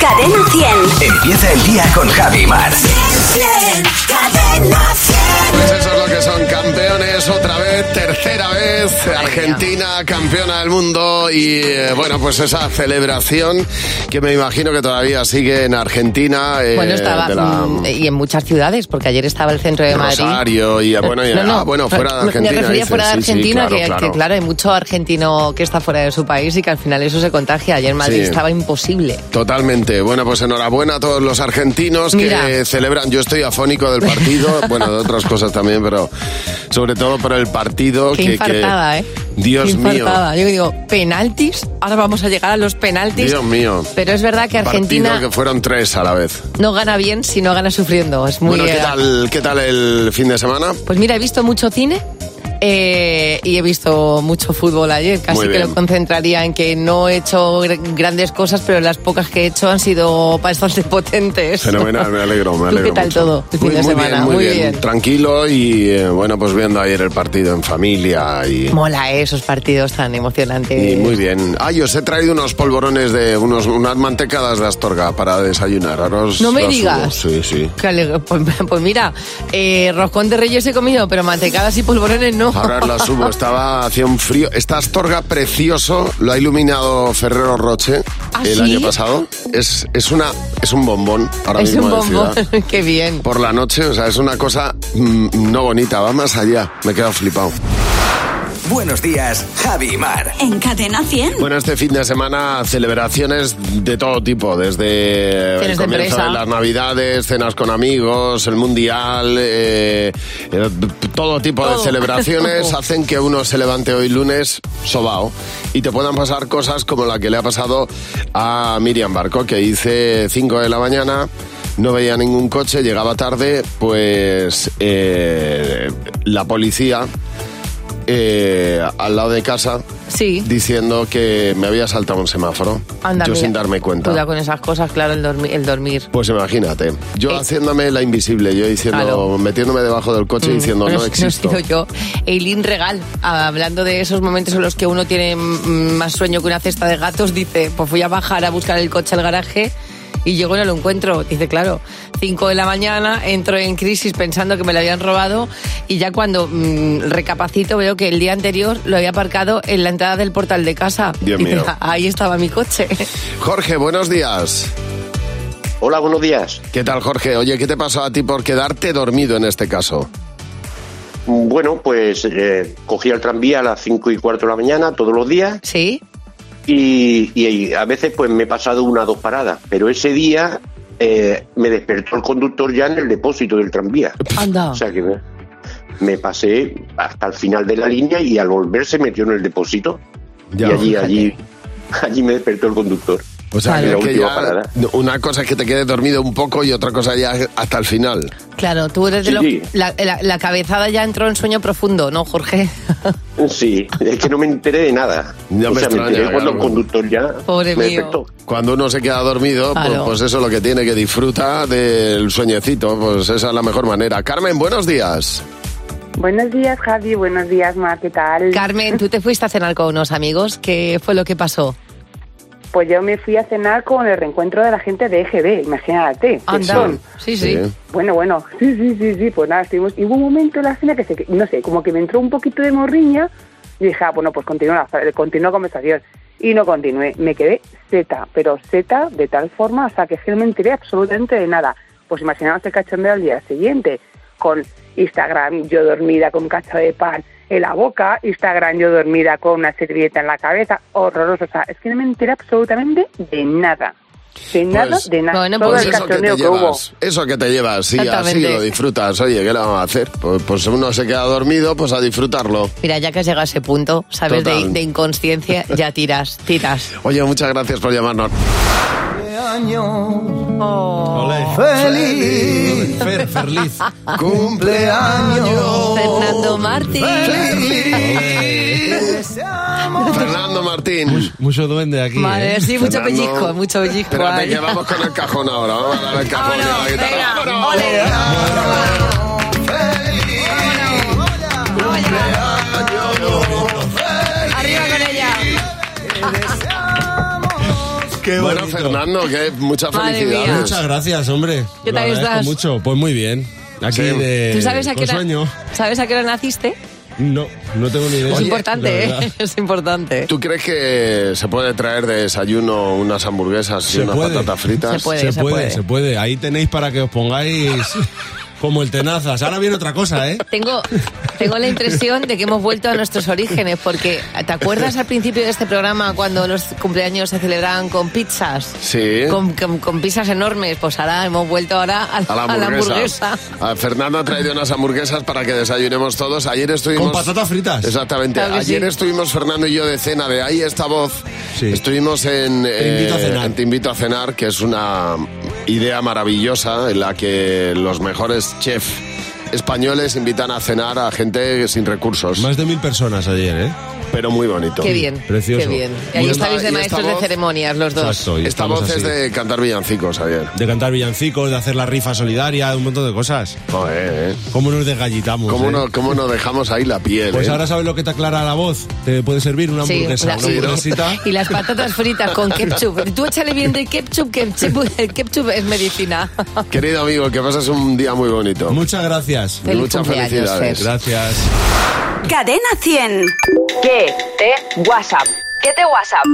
Cadena 100. Empieza el día con Javi Mar. Cadena 100. Pues eso es lo que son campeones otra vez, tercera vez, Argentina campeona del mundo y eh, bueno, pues esa celebración que me imagino que todavía sigue en Argentina. eh, Bueno, estaba. de la- Y en muchas ciudades, porque ayer estaba el centro de Madrid. Rosario y bueno, y- No, no, ah, bueno, fuera de Argentina. Me refería dices, fuera de sí, sí, Argentina, claro, que, claro. que, claro, hay mucho argentino que está fuera de su país y que al final eso se contagia. Ayer en Madrid Sí. estaba imposible. Totalmente. Bueno, pues enhorabuena a todos los argentinos Mira. que celebran. Yo estoy afónico del partido, bueno, de otras cosas también, pero sobre todo por el partido. Qué que, que- ¿eh? Dios Qué mío. Yo digo, penaltis, ahora vamos a llegar a los penaltis. Dios mío. Pero es verdad que Argentina Partido que fueron tres a la vez. no gana bien si no gana sufriendo. Es muy bueno, ¿qué eh, tal, ¿qué tal el fin de semana? Pues mira, he visto mucho cine eh, y he visto mucho fútbol ayer. Casi que lo concentraría en que no he hecho gr- grandes cosas, pero las pocas que he hecho han sido bastante potentes. Fenomenal, me alegro, me ¿Tú alegro qué tal mucho. todo el fin muy, de muy semana? Bien, muy, Muy bien, bien. tranquilo y eh, bueno, pues viendo ayer el partido en familia y... Mola eh, esos partidos tan emocionantes. Y muy bien. Ay, os he traído unos polvorones de unos, unas mantecadas de Astorga para desayunar. Ahora os No me digas. Sí, sí. Pues, pues mira, eh, roscón de reyes he comido, pero mantecadas y polvorones no. Ahora las subo. Estaba, hacía un frío. Esta Astorga precioso lo ha iluminado Ferrero Roche ¿Ah, el sí? año pasado. Es, es, una, es un bombón ahora es mismo un de bombón. ciudad. Qué bien. Por la noche, o sea, es una cosa mm, no bonita, va más allá. Me he quedado flipado. Buenos días, Javi Mar. En Cadena 100. Bueno, este fin de semana celebraciones de todo tipo, desde el Cenas de comienzo empresa. de las navidades, cenas con amigos, el mundial, eh, eh, todo tipo de celebraciones hacen que uno se levante hoy lunes sobao y te puedan pasar cosas como la que le ha pasado a Miriam Barco, que dice 5 de la mañana. No veía ningún coche, llegaba tarde, pues eh, la policía eh, al lado de casa Sí. diciendo que me había saltado un semáforo. Anda, yo mira. sin darme cuenta. Cuidado con esas cosas, claro, el, dormi- el dormir. Pues imagínate, yo Eh. haciéndome la invisible, yo diciendo, Claro. metiéndome debajo del coche diciendo Bueno, no si existo. he sido yo. Eileen Regal, hablando de esos momentos en los que uno tiene mm, más sueño que una cesta de gatos, dice, pues fui a bajar a buscar el coche al garaje y llego y no lo encuentro. Dice, claro, 5 de la mañana, entro en crisis pensando que me lo habían robado y ya cuando mm, recapacito veo que el día anterior lo había aparcado en la entrada del portal de casa. Dios mío. ahí estaba mi coche. Jorge, buenos días. Hola, buenos días. ¿Qué tal, Jorge? Oye, ¿qué te pasó a ti por quedarte dormido en este caso? Bueno, pues eh, cogí el tranvía a las 5 y cuarto de la mañana todos los días ¿Sí? Y, y a veces pues me he pasado una o dos paradas, pero ese día eh, me despertó el conductor ya en el depósito del tranvía. Anda. O sea que me, me pasé hasta el final de la línea y al volver se metió en el depósito Ya, y allí, fíjate. allí, allí me despertó el conductor. O sea, Claro. que- ya una cosa es que te quedes dormido un poco y otra cosa ya hasta el final. Claro, tú eres de Sí, los... sí. La, la- la cabezada ya entró en sueño profundo, ¿no, Jorge? Sí, es que no me enteré de nada. Ya o me sea, me extraña, enteré cuando el conductor ya Pobre me mío. Cuando uno se queda dormido, pues, pues eso es lo que tiene, que disfruta del sueñecito, pues esa es la mejor manera. Carmen, buenos días. Buenos días, Javi. Buenos días, Mar. ¿Qué tal? Carmen, tú te fuiste a cenar con unos amigos. ¿Qué fue lo que pasó? Pues yo me fui a cenar con el reencuentro de la gente de EGB, imagínate. Anda. Sí, sí. Bueno, bueno, sí, sí, sí, sí, pues nada, estuvimos. Y hubo un momento en la cena que, se, no sé, como que me entró un poquito de morriña y dije, ah, bueno, pues continúa la, continúa la conversación. Y no continué, me quedé zeta, pero zeta de tal forma, o sea, que no me enteré absolutamente de nada. Pues imaginaos el cachondeo al día siguiente, con Instagram, yo dormida con un cacho de pan en la boca, Instagram, yo dormida con una servilleta en la cabeza, horroroso, o sea, es que no me enteré absolutamente de nada. De nada, Pues- de nada. Bueno, Todo Pues el eso que te hubo. llevas, eso que te llevas, sí, así lo disfrutas. Oye, ¿qué le vamos a hacer? Pues, pues uno se queda dormido, pues a disfrutarlo. Mira, ya que has llegado a ese punto, sabes, de inconsciencia, ya tiras, tiras. Oye, muchas gracias por llamarnos. Feliz. Fer, feliz. ¡Cumpleaños! Fernando Martín. Fernando Martín. Mucho duende aquí. Madre, ¿eh? sí, mucho Fernando. pellizco, mucho pellizco. Espérate ay. que vamos con el cajón ahora. Vamos a dar el cajón y a la Vámonos, guitarra. venga, ¡Vámonos! ole. Arriba con Qué Bueno, bonito. Fernando, que felicidades. mía. Muchas gracias, hombre. ¿Qué tal estás? mucho. Pues muy bien. Aquí Sí. de ¿Tú sabes a qué sueño. ¿sabes a qué hora naciste? No, no tengo ni idea. es importante. ¿eh? Es importante. ¿Tú crees que se puede traer de desayuno unas hamburguesas y Se unas puede. patatas fritas? Se puede. se, puede, puede. se puede. Ahí tenéis para que os pongáis como el tenazas. Ahora viene otra cosa, ¿eh? Tengo, tengo la impresión de que hemos vuelto a nuestros orígenes, porque ¿te acuerdas al principio de este programa cuando los cumpleaños se celebraban con pizzas? Sí. Con, con- con pizzas enormes, pues ahora hemos vuelto ahora a, A la a la hamburguesa. hamburguesa. Ah, Fernando ha traído unas hamburguesas para que desayunemos todos. Ayer estuvimos... Con patatas fritas. Exactamente. Claro Ayer sí. estuvimos Fernando y yo de cena de ahí esta voz. Sí. Estuvimos en, Te invito a cenar. en Te invito a cenar, que es una idea maravillosa en la que los mejores Jeff. Españoles invitan a cenar a gente sin recursos. Más de mil personas ayer, ¿eh? Pero muy bonito. Qué bien, Precioso. qué bien. Y ahí estáis de maestros de ceremonias los dos. Exacto, Esta estamos voz es así. de cantar villancicos ayer. De cantar villancicos, de hacer la rifa solidaria, de un montón de cosas. Joder, ¿eh? ¿Cómo nos desgallitamos? ¿Cómo, eh? no, ¿Cómo no dejamos ahí la piel? Pues eh? ahora sabes lo que te aclara la voz. Te puede servir una Sí, hamburguesa, la- una hamburguesita. Y las patatas fritas con ketchup. Tú échale bien de ketchup, que el ketchup, el ketchup es medicina. Querido amigo, que pases un día muy bonito. Muchas gracias. Feliz Muchas cumpleaños, felicidades. Fer. Gracias. Cadena 100. ¿Qué te WhatsApp? ¿Qué te WhatsApp?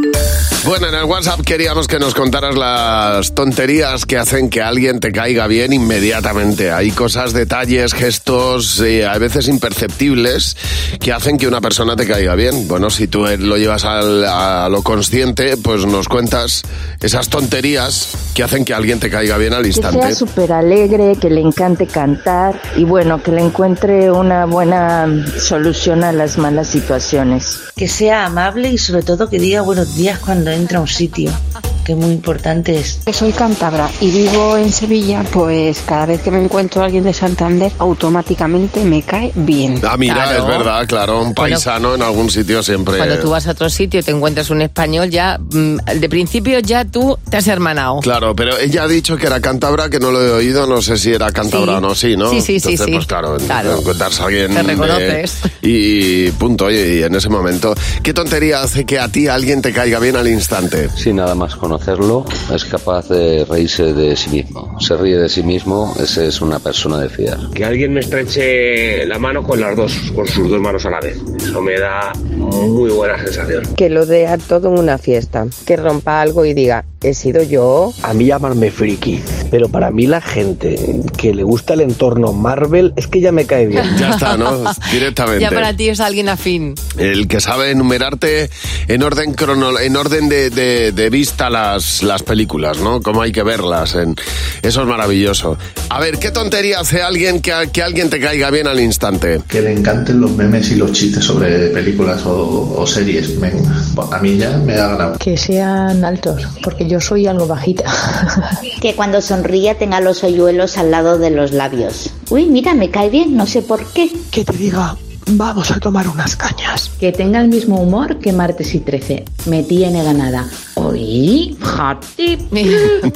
Bueno, en el WhatsApp queríamos que nos contaras las tonterías que hacen que alguien te caiga bien inmediatamente. Hay cosas, detalles, gestos, eh, a veces imperceptibles, que hacen que una persona te caiga bien. Bueno, si tú lo llevas al- a lo consciente, pues nos cuentas esas tonterías que hacen que alguien te caiga bien al Que instante. sea súper alegre, que le encante cantar y bueno, que le encuentre una buena solución a las malas situaciones. que sea amable y sobre todo que diga buenos días cuando entra a un sitio, que muy importante es. Que soy cántabra y vivo en Sevilla, pues cada vez que me encuentro a alguien de Santander, automáticamente me cae bien. Ah, mira, Claro. es verdad, claro, un paisano en algún sitio siempre. Cuando tú vas a otro sitio y te encuentras un español, ya mm, de principio ya tú te has hermanado. Claro, pero ella ha dicho que era cántabra, que no lo he oído, no sé si era cántabra Sí. o no, sí, ¿no? Sí, sí, sí, Entonces, sí. pues claro, Claro. encontrarse a alguien... Te de- reconoces. y punto, oye, y en ese momento, ¿qué tontería hace que a ti alguien te caiga bien al instante? Sin nada más conocerlo, es capaz de reírse de sí mismo. Se ríe de sí mismo, ese es una persona de fiar. Que alguien me estreche la mano con las dos, con sus dos manos a la vez. Eso me da muy buena sensación. Que lo dé a todo en una fiesta. Que rompa algo y diga, he sido yo. A mí llamarme friki, pero para mí la gente que le gusta el entorno Marvel es que ya me cae bien. Ya está, ¿no? Directamente. Ya para ti es alguien afín. El que sabe enumerarte en orden crono, en orden de, de- de vista las, las películas, ¿no? Cómo hay que verlas. En, eso es maravilloso. A ver, ¿qué tontería hace alguien que, que alguien te caiga bien al instante? Que le encanten los memes y los chistes sobre películas o, o series. Venga, a mí ya me ha ganado. Que sean altos, porque yo soy algo bajita. Que cuando sonría tenga los hoyuelos al lado de los labios. Uy, mira, me cae bien, no sé por qué. Que te diga, vamos a tomar unas cañas. Que tenga el mismo humor que martes y 13. Me tiene ganada. Oí, jati.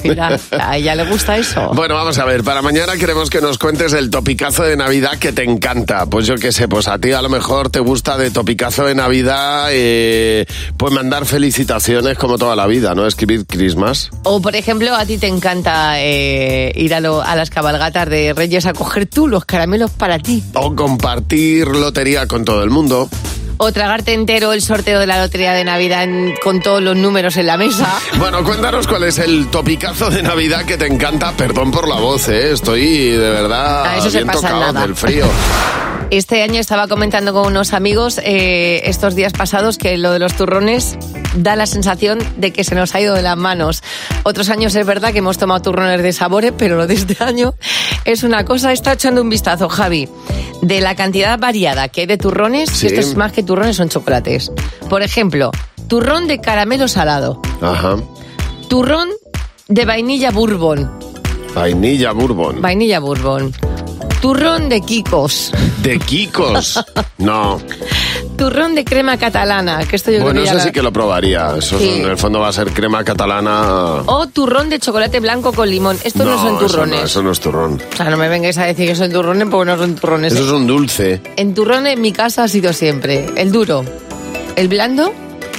Mira, a ella le gusta eso. Bueno, vamos a ver, para mañana queremos que nos cuentes el topicazo de Navidad que te encanta. Pues yo qué sé, pues a ti a lo mejor te gusta de topicazo de Navidad, eh, pues mandar felicitaciones como toda la vida, ¿no? Escribir Christmas. O, por ejemplo, a ti te encanta eh, ir a, lo- a las cabalgatas de Reyes a coger tú los caramelos para ti. O compartir lotería con todo el mundo. O tragarte entero el sorteo de la lotería de Navidad en- con todos los números en la mesa. Bueno, cuéntanos cuál es el topicazo de Navidad que te encanta. Perdón por la voz, ¿eh? Estoy de verdad Ah, eso se bien pasa tocado nada. del frío. Este año estaba comentando con unos amigos eh, estos días pasados que lo de los turrones da la sensación de que se nos ha ido de las manos. Otros años es verdad que hemos tomado turrones de sabores, pero lo de este año es una cosa. Está echando un vistazo, Javi, de la cantidad variada que hay de turrones. Sí. Esto es más que turrones, son chocolates. Por ejemplo, turrón de caramelo salado, Ajá. turrón de vainilla bourbon, Vainilla bourbon. vainilla bourbon, turrón de Kikos. De Kikos. No. Turrón de crema catalana, que esto yo Bueno, eso sí que lo probaría. Eso Sí. en el fondo va a ser crema catalana. O turrón de chocolate blanco con limón. Estos no, son eso turrones. no, Eso no, es turrón. O sea, no me vengáis a decir que son turrones porque no son turrones. Eso es un dulce. En turrón en mi casa ha sido siempre el duro, el blando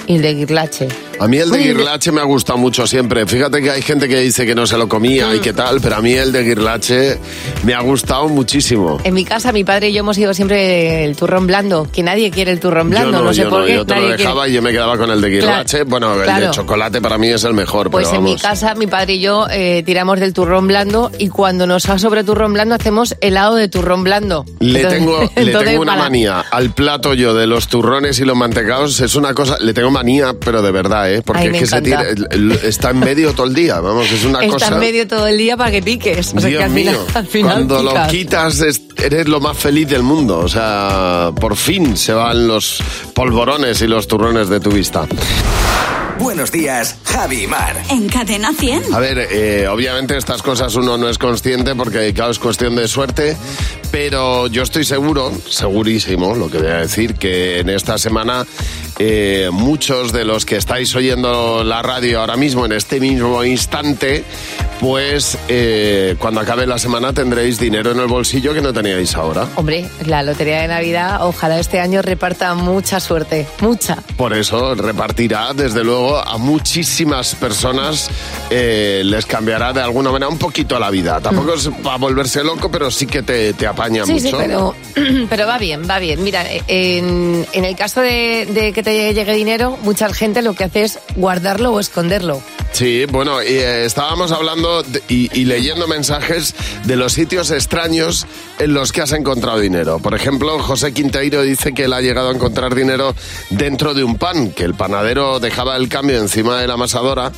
y el de guirlache. A mí el de guirlache me ha gustado mucho siempre. Fíjate que hay gente que dice que no se lo comía y Mm. qué tal, pero a mí el de guirlache me ha gustado muchísimo. En mi casa, mi padre y yo hemos ido siempre el turrón blando, que nadie quiere el turrón blando, yo no, sé yo por no, qué. yo te lo quiere. dejaba y yo me quedaba con el de guirlache. Claro, bueno, el claro. de chocolate para mí es el mejor, Pues pero en mi casa, mi padre y yo eh, tiramos del turrón blando y cuando nos ha sobre turrón blando hacemos helado de turrón blando. Le Entonces- tengo, le entonces, tengo una para- manía al plato yo de los turrones y los mantecados. Es una cosa, le tengo manía, pero de verdad, ¿eh? Porque Ay, es que se tira, está en medio todo el día. Vamos, es una Está cosa. en medio todo el día para que piques. O sea, Dios que al final, mío, al final cuando lo quitas es- eres lo más feliz del mundo. O sea, por fin se van los polvorones y los turrones de tu vista. Buenos días, Javi y Mar. En Cadena 100. A ver, eh, obviamente estas cosas uno no es consciente porque claro, es cuestión de suerte, pero yo estoy seguro, segurísimo, lo que voy a decir, que en esta semana eh, muchos de los que estáis oyendo la radio ahora mismo, en este mismo instante, pues eh, cuando acabe la semana tendréis dinero en el bolsillo que no teníais ahora. Hombre, la lotería de Navidad, ojalá este año reparta mucha suerte. Mucha. Por eso repartirá, desde luego, a muchísimas personas, eh, les cambiará de alguna manera un poquito la vida. Tampoco es para volverse loco, pero sí que te, te apaña Sí, mucho. sí, pero, pero va bien, va bien. Mira, en, en el caso de, de que te llegue dinero, mucha gente lo que hace es guardarlo o esconderlo. Sí, bueno, y, eh, estábamos hablando de- y, y leyendo mensajes de los sitios extraños en los que has encontrado dinero. Por ejemplo, José Quinteiro dice que él ha llegado a encontrar dinero dentro de un pan, que el panadero dejaba el cambio encima de la amasadora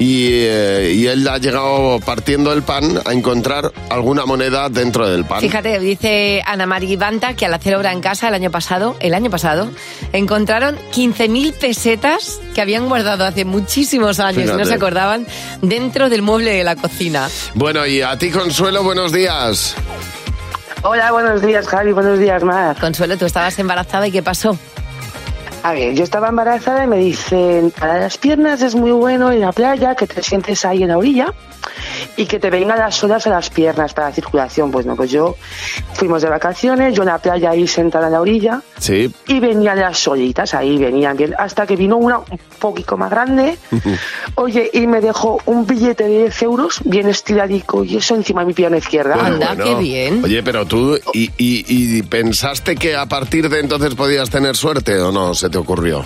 y, eh, y él ha llegado partiendo el pan a encontrar alguna moneda dentro del pan. Fíjate, dice Ana María Banta que al hacer obra en casa el año pasado, el año pasado, encontraron 15.000 pesetas que habían guardado hace muchísimos años y no Fíjate. se acordaban dentro del mueble de la cocina. Bueno, y a ti, Consuelo, buenos días. Hola, buenos días, Javi. Buenos días, Mar. Consuelo, tú estabas embarazada y ¿qué pasó? A ver, yo estaba embarazada y me dicen, para las piernas es muy bueno ir a la playa, que te sientes ahí en la orilla y que te vengan las olas a las piernas para la circulación. Pues no, pues yo fuimos de vacaciones, yo en la playa ahí sentada en la orilla Sí. y venían las olitas ahí, venían bien, hasta que vino una un poquito más grande, oye, y me dejó un billete de 10 euros bien estiradico y eso encima de mi pierna izquierda. Bueno, bueno. Oye, pero tú, y, y- y pensaste que a partir de entonces podías tener suerte o no se te ocurrió?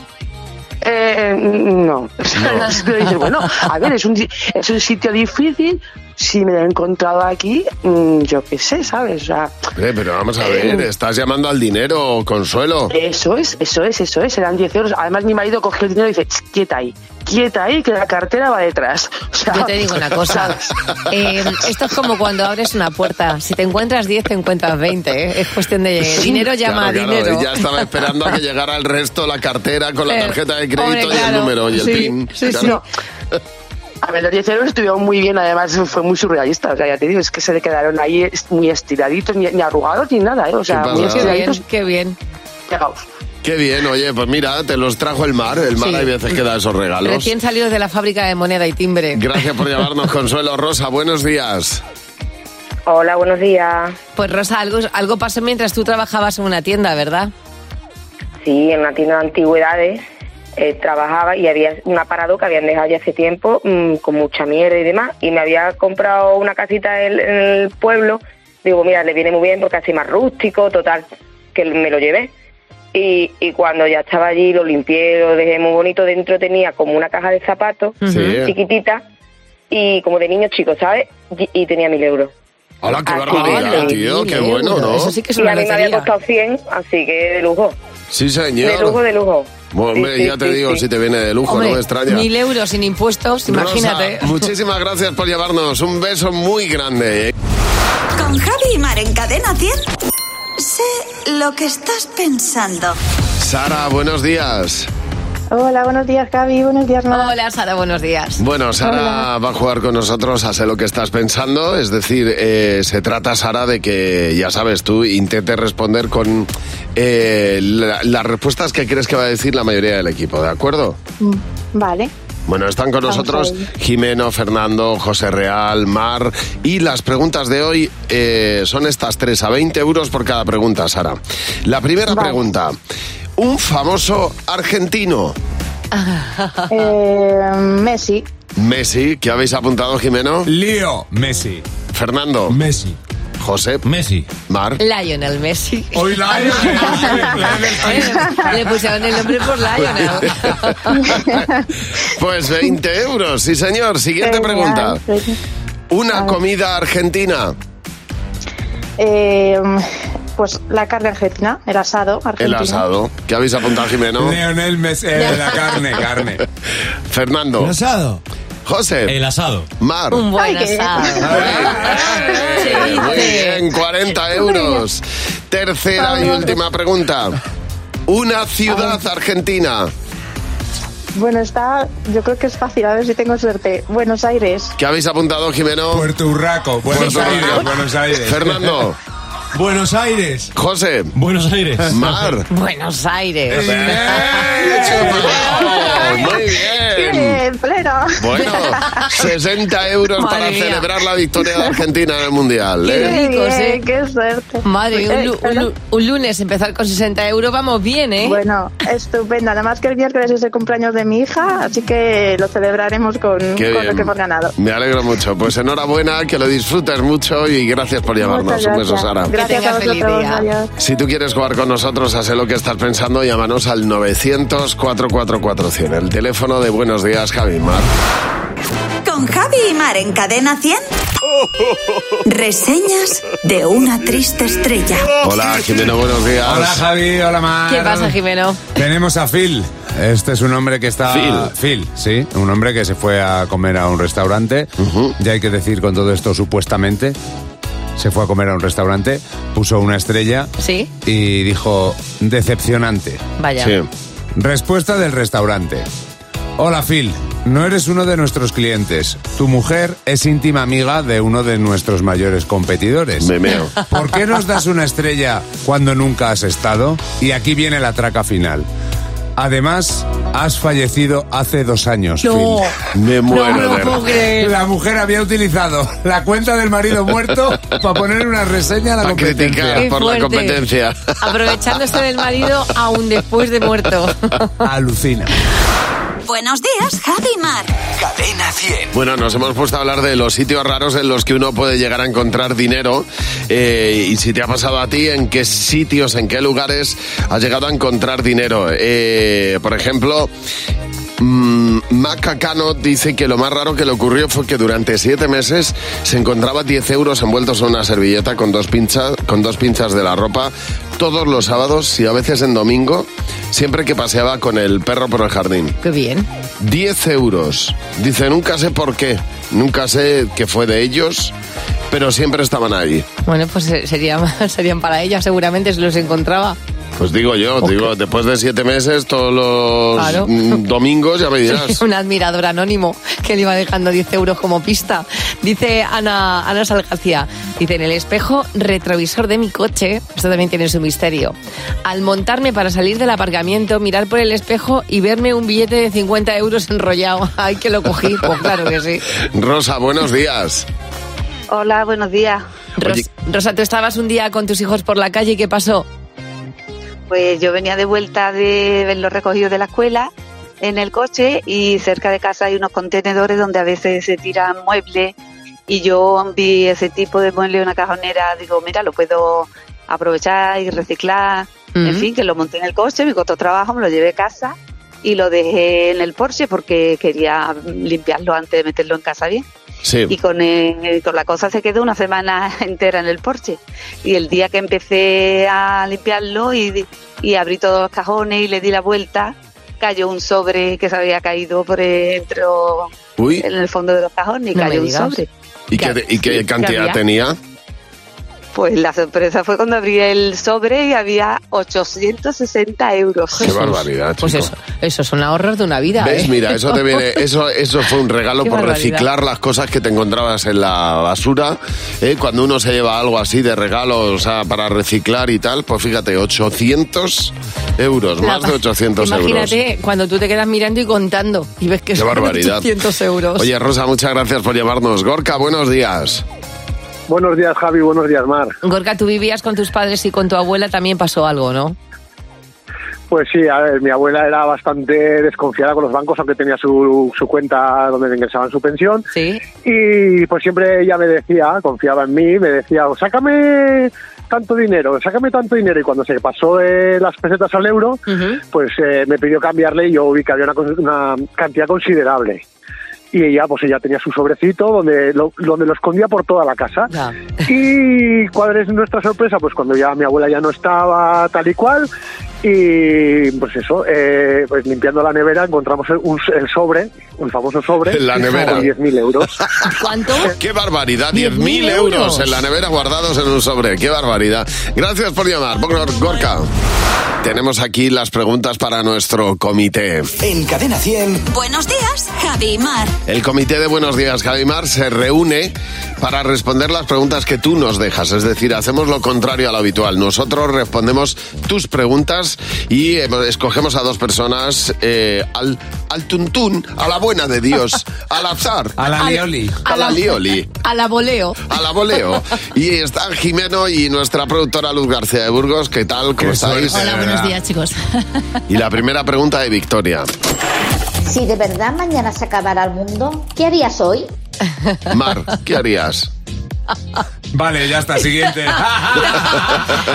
Eh, no. Dices, bueno, a ver, es un, es un sitio difícil. Si me lo he encontrado aquí, mm, yo qué sé, ¿sabes? O sea, Hombre, pero vamos a ver, Eh. estás llamando al dinero, Consuelo. eso es, eso es, eso es. Eran 10 euros. Además, mi marido cogió el dinero y dice, "Ch, quieta ahí, quieta ahí, que la cartera va detrás. O sea, Yo te digo una cosa. Eh, esto es como cuando abres una puerta. Si te encuentras 10, te encuentras 20. ¿eh? Es cuestión de dinero llama Claro, a dinero. ya estaba esperando a que llegara el resto, la cartera con la Eh, tarjeta de crédito hombre, y el número y el sí, PIN. sí, sí. Claro. A ver, los 10 euros estuvieron muy bien, además fue muy surrealista. O sea, ya te digo, es que se le quedaron ahí muy estiraditos, ni, ni arrugados ni nada, ¿eh? O sea, ¿Qué muy estiraditos. Qué bien. Pegados. Qué bien, oye, pues mira, te los trajo el mar. El mar Sí. hay veces que da esos regalos. Recién salidos de la fábrica de moneda y timbre. Gracias por llamarnos, Consuelo Rosa. Buenos días. Hola, buenos días. Pues Rosa, algo, algo pasó mientras tú trabajabas en una tienda, ¿verdad? Sí, en una tienda de antigüedades eh, trabajaba y había un aparado que habían dejado ya hace tiempo mm, con mucha mierda y demás. Y me había comprado una casita en, en el pueblo. Digo, mira, le viene muy bien porque así más rústico, total, que me lo llevé. Y, y cuando ya estaba allí, lo limpié, lo dejé muy bonito. Dentro tenía como una caja de zapatos Sí. chiquitita y como de niños chicos, ¿sabes? Y, y tenía mil euros. Hola, qué Así barbaridad, tío. Qué bueno, ¿no? y a mí me había costado 100, así que de lujo. Sí, De señor. lujo, de lujo. Bueno, hombre, Sí, sí, ya te sí, digo, sí. si te viene de lujo, Hombre, no me extraña. Mil euros sin impuestos, imagínate. Rosa, muchísimas gracias por llevarnos. Un beso muy grande. ¿eh? Con Javi y Mar en Cadena 100. Sé lo que estás pensando. Sara, buenos días. Hola, buenos días, Javi. Buenos días, Mar. Hola, Sara, buenos días. Bueno, Sara va a jugar con nosotros a sé lo que estás pensando. Es decir, eh, se trata, Sara, de que, ya sabes, tú intentes responder con eh, la- las respuestas que crees que va a decir la mayoría del equipo, ¿de acuerdo? Mm, Vale. Bueno, están con Vamos nosotros a ello. Jimeno, Fernando, José Real, Mar. Y las preguntas de hoy eh, son estas tres, a 20 euros por cada pregunta, Sara. La primera pregunta. Un famoso argentino. Eh, Messi. Messi, ¿qué habéis apuntado, Jimeno? Lío. Messi. Fernando. Messi. José. Messi. Mar. Lionel Messi. Hoy Le pusieron el nombre por Lionel. Pues 20 euros, sí señor. Siguiente pregunta. Una comida argentina. Eh, pues la carne argentina, el asado El argentino. asado. ¿Qué habéis apuntado, Jimeno? Leonel Messi. eh, la carne, carne. Fernando. ¿El asado? José. El asado. Mar. Un buen Ay, qué- asado. Muy bien, 40 euros. Tercera y última pregunta. Una ciudad argentina. Bueno, está, yo creo que es fácil, a ver si tengo suerte. Buenos Aires. ¿Qué habéis apuntado, Jimeno? Puerto Urraco. Buenos Puerto Aires. Buenos Aires. Fernando. Buenos Aires. José. Buenos Aires. Mar. Buenos Aires. ¡Oh, muy bien. Bien, pleno. Bueno, 60 euros Madre para mía. celebrar la victoria de Argentina en el Mundial. Qué ¿eh? ¿eh? qué suerte. Madre un, lu- un lu- un lunes empezar con 60 euros, vamos bien, ¿eh? Bueno, estupendo. Además que el miércoles es el cumpleaños de mi hija, así que lo celebraremos con, con lo que hemos ganado. Me alegro mucho. Pues enhorabuena, que lo disfrutes mucho y gracias por llamarnos. Un beso. Sara. Gracias Que a tengas feliz vosotros. día. adiós. Si tú quieres jugar con nosotros a sé lo que estás pensando, llámanos al 900-444-100, el teléfono de Buenos Días, Javi Mar. Con Javi y Mar en Cadena 100. Reseñas de una triste estrella. Hola, Jimeno, buenos días. Hola Javi, hola Mar. ¿Qué pasa, Jimeno? Tenemos a Phil. Este es un hombre que está. Phil. Phil, sí. Un hombre que se fue a comer a un restaurante. Ya hay que decir con todo esto, supuestamente. Se fue a comer a un restaurante, puso una estrella ¿Sí? y dijo: decepcionante. Vaya. Sí. Respuesta del restaurante. Hola Phil, no eres uno de nuestros clientes. Tu mujer es íntima amiga de uno de nuestros mayores competidores. Me meo. ¿Por qué nos das una estrella cuando nunca has estado? Y aquí viene la traca final. Además, has fallecido hace dos años. No. Phil. Me muero no me lo de puedo creer. La mujer había utilizado la cuenta del marido muerto para poner una reseña a la competencia. criticar Qué por la competencia. Aprovechándose del marido aún después de muerto. Alucina. Buenos días, Javi Mar. Cadena 100. Bueno, nos hemos puesto a hablar de los sitios raros en los que uno puede llegar a encontrar dinero. eh, y si te ha pasado a ti, en qué sitios, en qué lugares has llegado a encontrar dinero. Eh, por ejemplo, mm, Maca Cano dice que lo más raro que le ocurrió fue que durante siete meses se encontraba 10 euros envueltos en una servilleta con dos pinchas, con dos pinchas de la ropa todos los sábados y a veces en domingo, siempre que paseaba con el perro por el jardín. Qué bien. 10 euros. Dice, nunca sé por qué, nunca sé qué fue de ellos, pero siempre estaban ahí. Bueno, pues eh, sería, serían para ella seguramente si los encontraba. Pues digo yo, digo, después de siete meses, todos los Claro. mm, domingos, ya me dirás. Un admirador anónimo que le iba dejando 10 euros como pista. Dice Ana, Ana Salgacia, dice, en el espejo retrovisor de mi coche, esto también tiene su misterio, al montarme para salir del aparcamiento, mirar por el espejo y verme un billete de 50 euros enrollado. Ay, que lo cogí. Pues claro que sí. Rosa, buenos días. Hola, buenos días. Ros- Rosa, tú estabas un día con tus hijos por la calle y ¿qué pasó? Pues yo venía de vuelta de verlos recogidos de la escuela en el coche y cerca de casa hay unos contenedores donde a veces se tiran muebles y yo vi ese tipo de mueble en una cajonera, digo, mira, lo puedo aprovechar y reciclar, en fin, que lo monté en el coche, me costó trabajo, me lo llevé a casa y lo dejé en el Porsche porque quería limpiarlo antes de meterlo en casa bien. Sí. Y con, eh, con la cosa se quedó una semana entera en el porche. Y el día que empecé a limpiarlo y, y abrí todos los cajones y le di la vuelta, cayó un sobre que se había caído por dentro Uy. en el fondo de los cajones y No cayó un sobre. ¿Y qué, y qué sí, cantidad tenía? Pues la sorpresa fue cuando abrí el sobre y había 860 euros. Qué barbaridad, Pues chico. eso, eso son ahorros de una vida. ¿Ves? ¿eh? Mira, eso te viene, eso, eso fue un regalo Qué por barbaridad. reciclar las cosas que te encontrabas en la basura. ¿eh? Cuando uno se lleva algo así de regalo, o sea, para reciclar y tal, pues fíjate, 800 euros, La- más de 800 euros. Imagínate cuando tú te quedas mirando y contando y ves que Qué son barbaridad. 800 euros. Oye, Rosa, muchas gracias por llamarnos. Gorka, buenos días. Buenos días, Javi. Buenos días, Mar. Gorka, tú vivías con tus padres y con tu abuela también pasó algo, ¿no? Pues sí, a ver, mi abuela era bastante desconfiada con los bancos, aunque tenía su, su cuenta donde ingresaban su pensión. Sí. Y pues siempre ella me decía, confiaba en mí, me decía, "Oh, sácame tanto dinero, sácame tanto dinero. Y cuando se pasó de las pesetas al euro, pues eh, me pidió cambiarle y yo vi que había una, una cantidad considerable. Y ella, pues ella tenía su sobrecito donde lo, donde lo escondía por toda la casa. Y cuál es nuestra sorpresa, pues cuando ya mi abuela ya no estaba tal y cual, y pues eso, eh, pues limpiando la nevera encontramos el, un- el sobre, un famoso sobre, En la nevera. con 10.000 euros. ¿Cuánto? ¡Qué barbaridad! 10.000 10.000 euros euros. en la nevera guardados en un sobre. ¡Qué barbaridad! Gracias por llamar, Gor- Gorka. Tenemos aquí las preguntas para nuestro comité. En Cadena 100. Buenos días, Javi Mar. El comité de Buenos Días, Javimar, se reúne para responder las preguntas que tú nos dejas. Es decir, hacemos lo contrario a lo habitual. Nosotros respondemos tus preguntas y eh, escogemos a dos personas eh, al, al tuntún, a la buena de Dios, al azar. A la lioli. A la lioli. A la voleo. A la voleo. Y está Jimeno y nuestra productora Luz García de Burgos. ¿Qué tal? ¿Cómo estáis? Hola, buenos días, chicos. Y la primera pregunta de Victoria. Si de verdad mañana se acabara el mundo, ¿qué harías hoy? Mar, ¿qué harías? Vale, ya está, siguiente.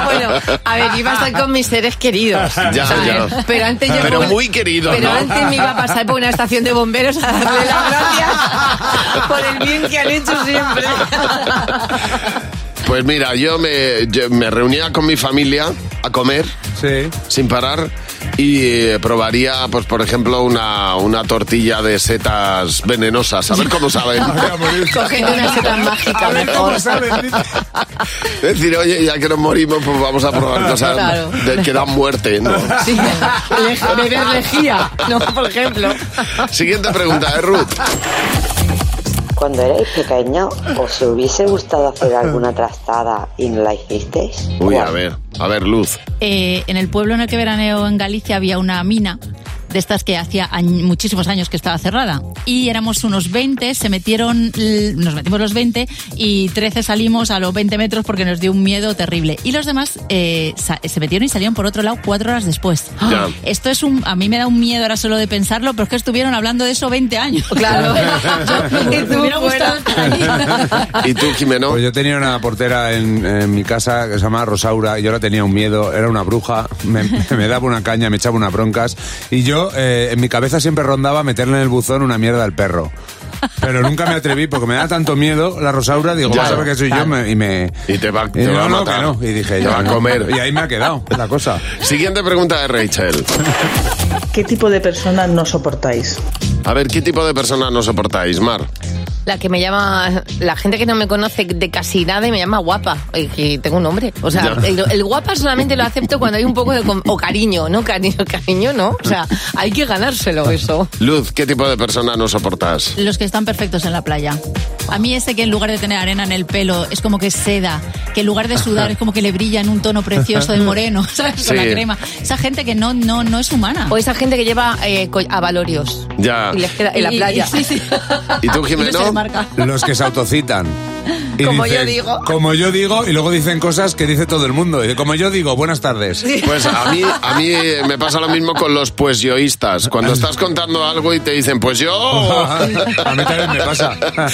Bueno, a ver, iba a estar con mis seres queridos. Ya, ¿sabes? ya. Pero antes yo Pero muy queridos, Pero ¿no? antes me iba a pasar por una estación de bomberos a darle las gracias por el bien que han hecho siempre. Pues mira, yo me, yo me reunía con mi familia a comer sin parar y eh, probaría, pues por ejemplo, una, una tortilla de setas venenosas. A ver cómo saben. Cogiendo una seta mágica mejor. Es decir, oye, ya que nos morimos, pues vamos a probar cosas Claro. de- que dan muerte. ¿no? Sí, beber lejía, ¿no? Por ejemplo. Siguiente pregunta de Ruth. Cuando erais pequeños, ¿os hubiese gustado hacer alguna trastada y no la hicisteis? Uy, a ver, a ver, Luz. Eh, en el pueblo en el que veraneo en Galicia había una mina de estas que hacía muchísimos años que estaba cerrada. Y éramos unos 20, se metieron, nos metimos los 20 y 13 salimos a los 20 metros porque nos dio un miedo terrible. Y los demás eh, se metieron y salieron por otro lado cuatro horas después. Ya. Esto es un, a mí me da un miedo ahora solo de pensarlo, pero es que estuvieron hablando de eso 20 años. Claro. Yo- estar ahí. ¿Y tú, Jimeno? Pues yo tenía una portera en, en mi casa que se llamaba Rosaura y yo la tenía un miedo, era una bruja, me, me daba una caña, me echaba unas broncas y yo eh, en mi cabeza siempre rondaba meterle en el buzón una mierda al perro. Pero nunca me atreví porque me da tanto miedo la Rosaura, digo, Ya. vas a ver que soy yo me- y me... Y te va, y te va no, a no, matar. que no. Y dije, Te yo, va a no. comer. Y ahí me ha quedado la cosa. Siguiente pregunta de Rachel. ¿Qué tipo de persona no soportáis? A ver, ¿qué tipo de persona no soportáis, Mar? La que me llama, la gente que no me conoce de casi nada y me llama guapa, y que tengo un nombre. O sea, Ya. el, el guapa solamente lo acepto cuando hay un poco de... com- O cariño, ¿no? Cariño, cariño, ¿no? O sea, hay que ganárselo eso. Luz, ¿qué tipo de persona no soportas? Los que están perfectos en la playa. A mí ese que en lugar de tener arena en el pelo es como que seda, que en lugar de sudar es como que le brilla en un tono precioso de moreno, ¿sabes? Con Sí. la crema. Esa gente que no, no, no es humana. O esa gente que lleva eh, co- a Y les queda en la Y- y- playa. sí, sí. ¿Y tú, Y no Jimeno? Los que se autocitan. Y Como dicen, yo digo. Como yo digo, y luego dicen cosas que dice todo el mundo. Y Como yo digo, buenas tardes. Pues a mí, a mí me pasa lo mismo con los pues yoístas. Cuando estás contando algo y te dicen, pues yo. a mí también me pasa.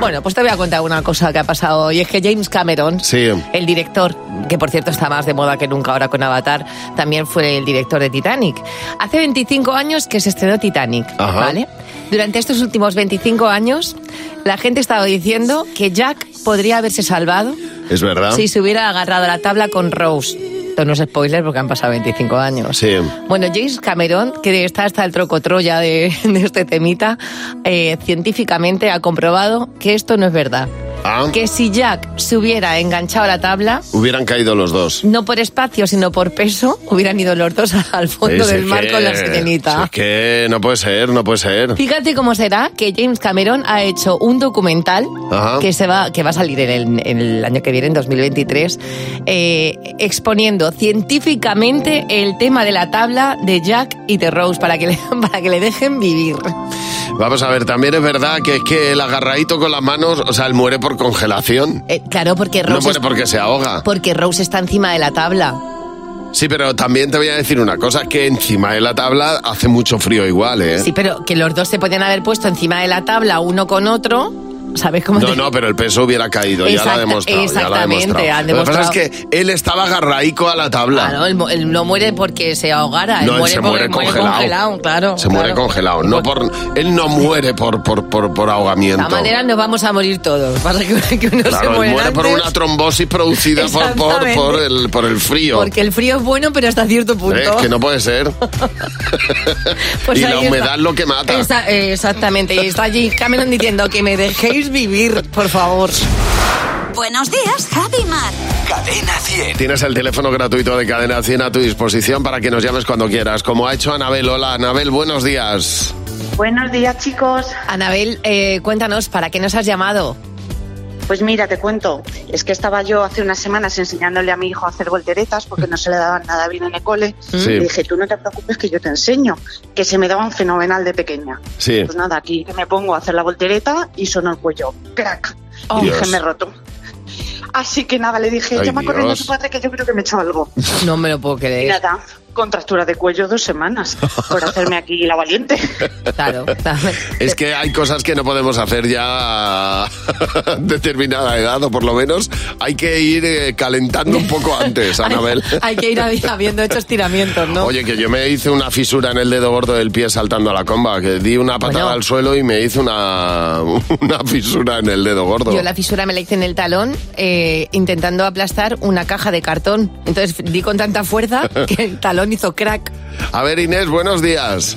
Bueno, pues te voy a contar una cosa que ha pasado y es que James Cameron, Sí. el director, que por cierto está más de moda que nunca ahora con Avatar, también fue el director de Titanic. Hace 25 años que se estrenó Titanic, Ajá. ¿vale? Durante estos últimos 25 años, la gente estaba diciendo que Jack podría haberse salvado Es verdad. si se hubiera agarrado a la tabla con Rose. Esto no es spoiler porque han pasado 25 años. Sí. Bueno, James Cameron, que está hasta el trocotroya de, de este temita, eh, científicamente ha comprobado que esto no es verdad. Ah, Que si Jack se hubiera enganchado a la tabla, hubieran caído los dos. no por espacio, sino por peso, hubieran ido los dos al fondo del mar que- con la sirenita. Es que no puede ser, no puede ser. Fíjate cómo será que James Cameron ha hecho un documental Ajá. que se va que va a salir en el, en el año que viene, en 2023, eh, exponiendo científicamente el tema de la tabla de Jack y de Rose para que le, para que le dejen vivir. Vamos a ver, también es verdad que es que el agarradito con las manos, o sea, él muere por congelación. Eh, claro, porque No Rose, muere es- porque se ahoga. porque Rose está encima de la tabla. Sí, pero también te voy a decir una cosa, que encima de la tabla hace mucho frío igual, ¿eh? Sí, pero que los dos se podían haber puesto encima de la tabla uno con otro. ¿Sabes cómo No, te- no, pero el peso hubiera caído, ya lo ha demostrado. ya lo ha exactamente, demostrado. han Lo que pasa es demostrado. que él estaba agarraico a la tabla. Claro, él, él no muere porque se ahogara, él No, él muere se porque muere congelado. claro. Se muere claro. congelado. No por, él no muere por, por, por, por De ahogamiento. esta manera nos vamos a morir todos. Pasa que, que uno se Claro, él muere muere por una trombosis producida por, por, Exactamente. por el, por el frío. Porque el frío es bueno, pero hasta cierto punto. Es que no puede ser. Pues y la está. humedad lo que mata. Esa- eh, exactamente. Y está James Cameron diciendo que me dejéis vivir, por favor. Buenos días, Javi Mar. Cadena 100. Tienes el teléfono gratuito de Cadena 100 a tu disposición para que nos llames cuando quieras, como ha hecho Anabel. Hola, Anabel, buenos días. Buenos días, chicos. Anabel, eh, cuéntanos, ¿para qué nos has llamado? Pues mira, te cuento. Es que estaba yo hace unas semanas enseñándole a mi hijo a hacer volteretas porque no se le daban nada bien en el cole. Sí. Y dije, tú no te preocupes que yo te enseño, que se me daban fenomenal de pequeña. Sí. Pues nada, aquí que me pongo a hacer la voltereta y sonó el cuello. ¡Crack! Oh. y dije, me he roto. Así que nada, le dije, Ay, llama corriendo a su padre que yo creo que me he hecho algo. No me lo puedo Y creer. nada, contractura de cuello dos semanas por hacerme aquí la valiente. Claro. Es que hay cosas que no podemos hacer ya a determinada edad, o por lo menos hay que ir eh, calentando un poco antes, Anabel. Hay que ir habi- habiendo hecho estiramientos, ¿no? Oye, que yo me hice una fisura en el dedo gordo del pie saltando a la comba, que di una patada Bueno. al suelo y me hice una, una fisura en el dedo gordo. Yo la fisura me la hice en el talón eh, intentando aplastar una caja de cartón. Entonces di con tanta fuerza que el talón hizo crack. A ver, Inés, buenos días.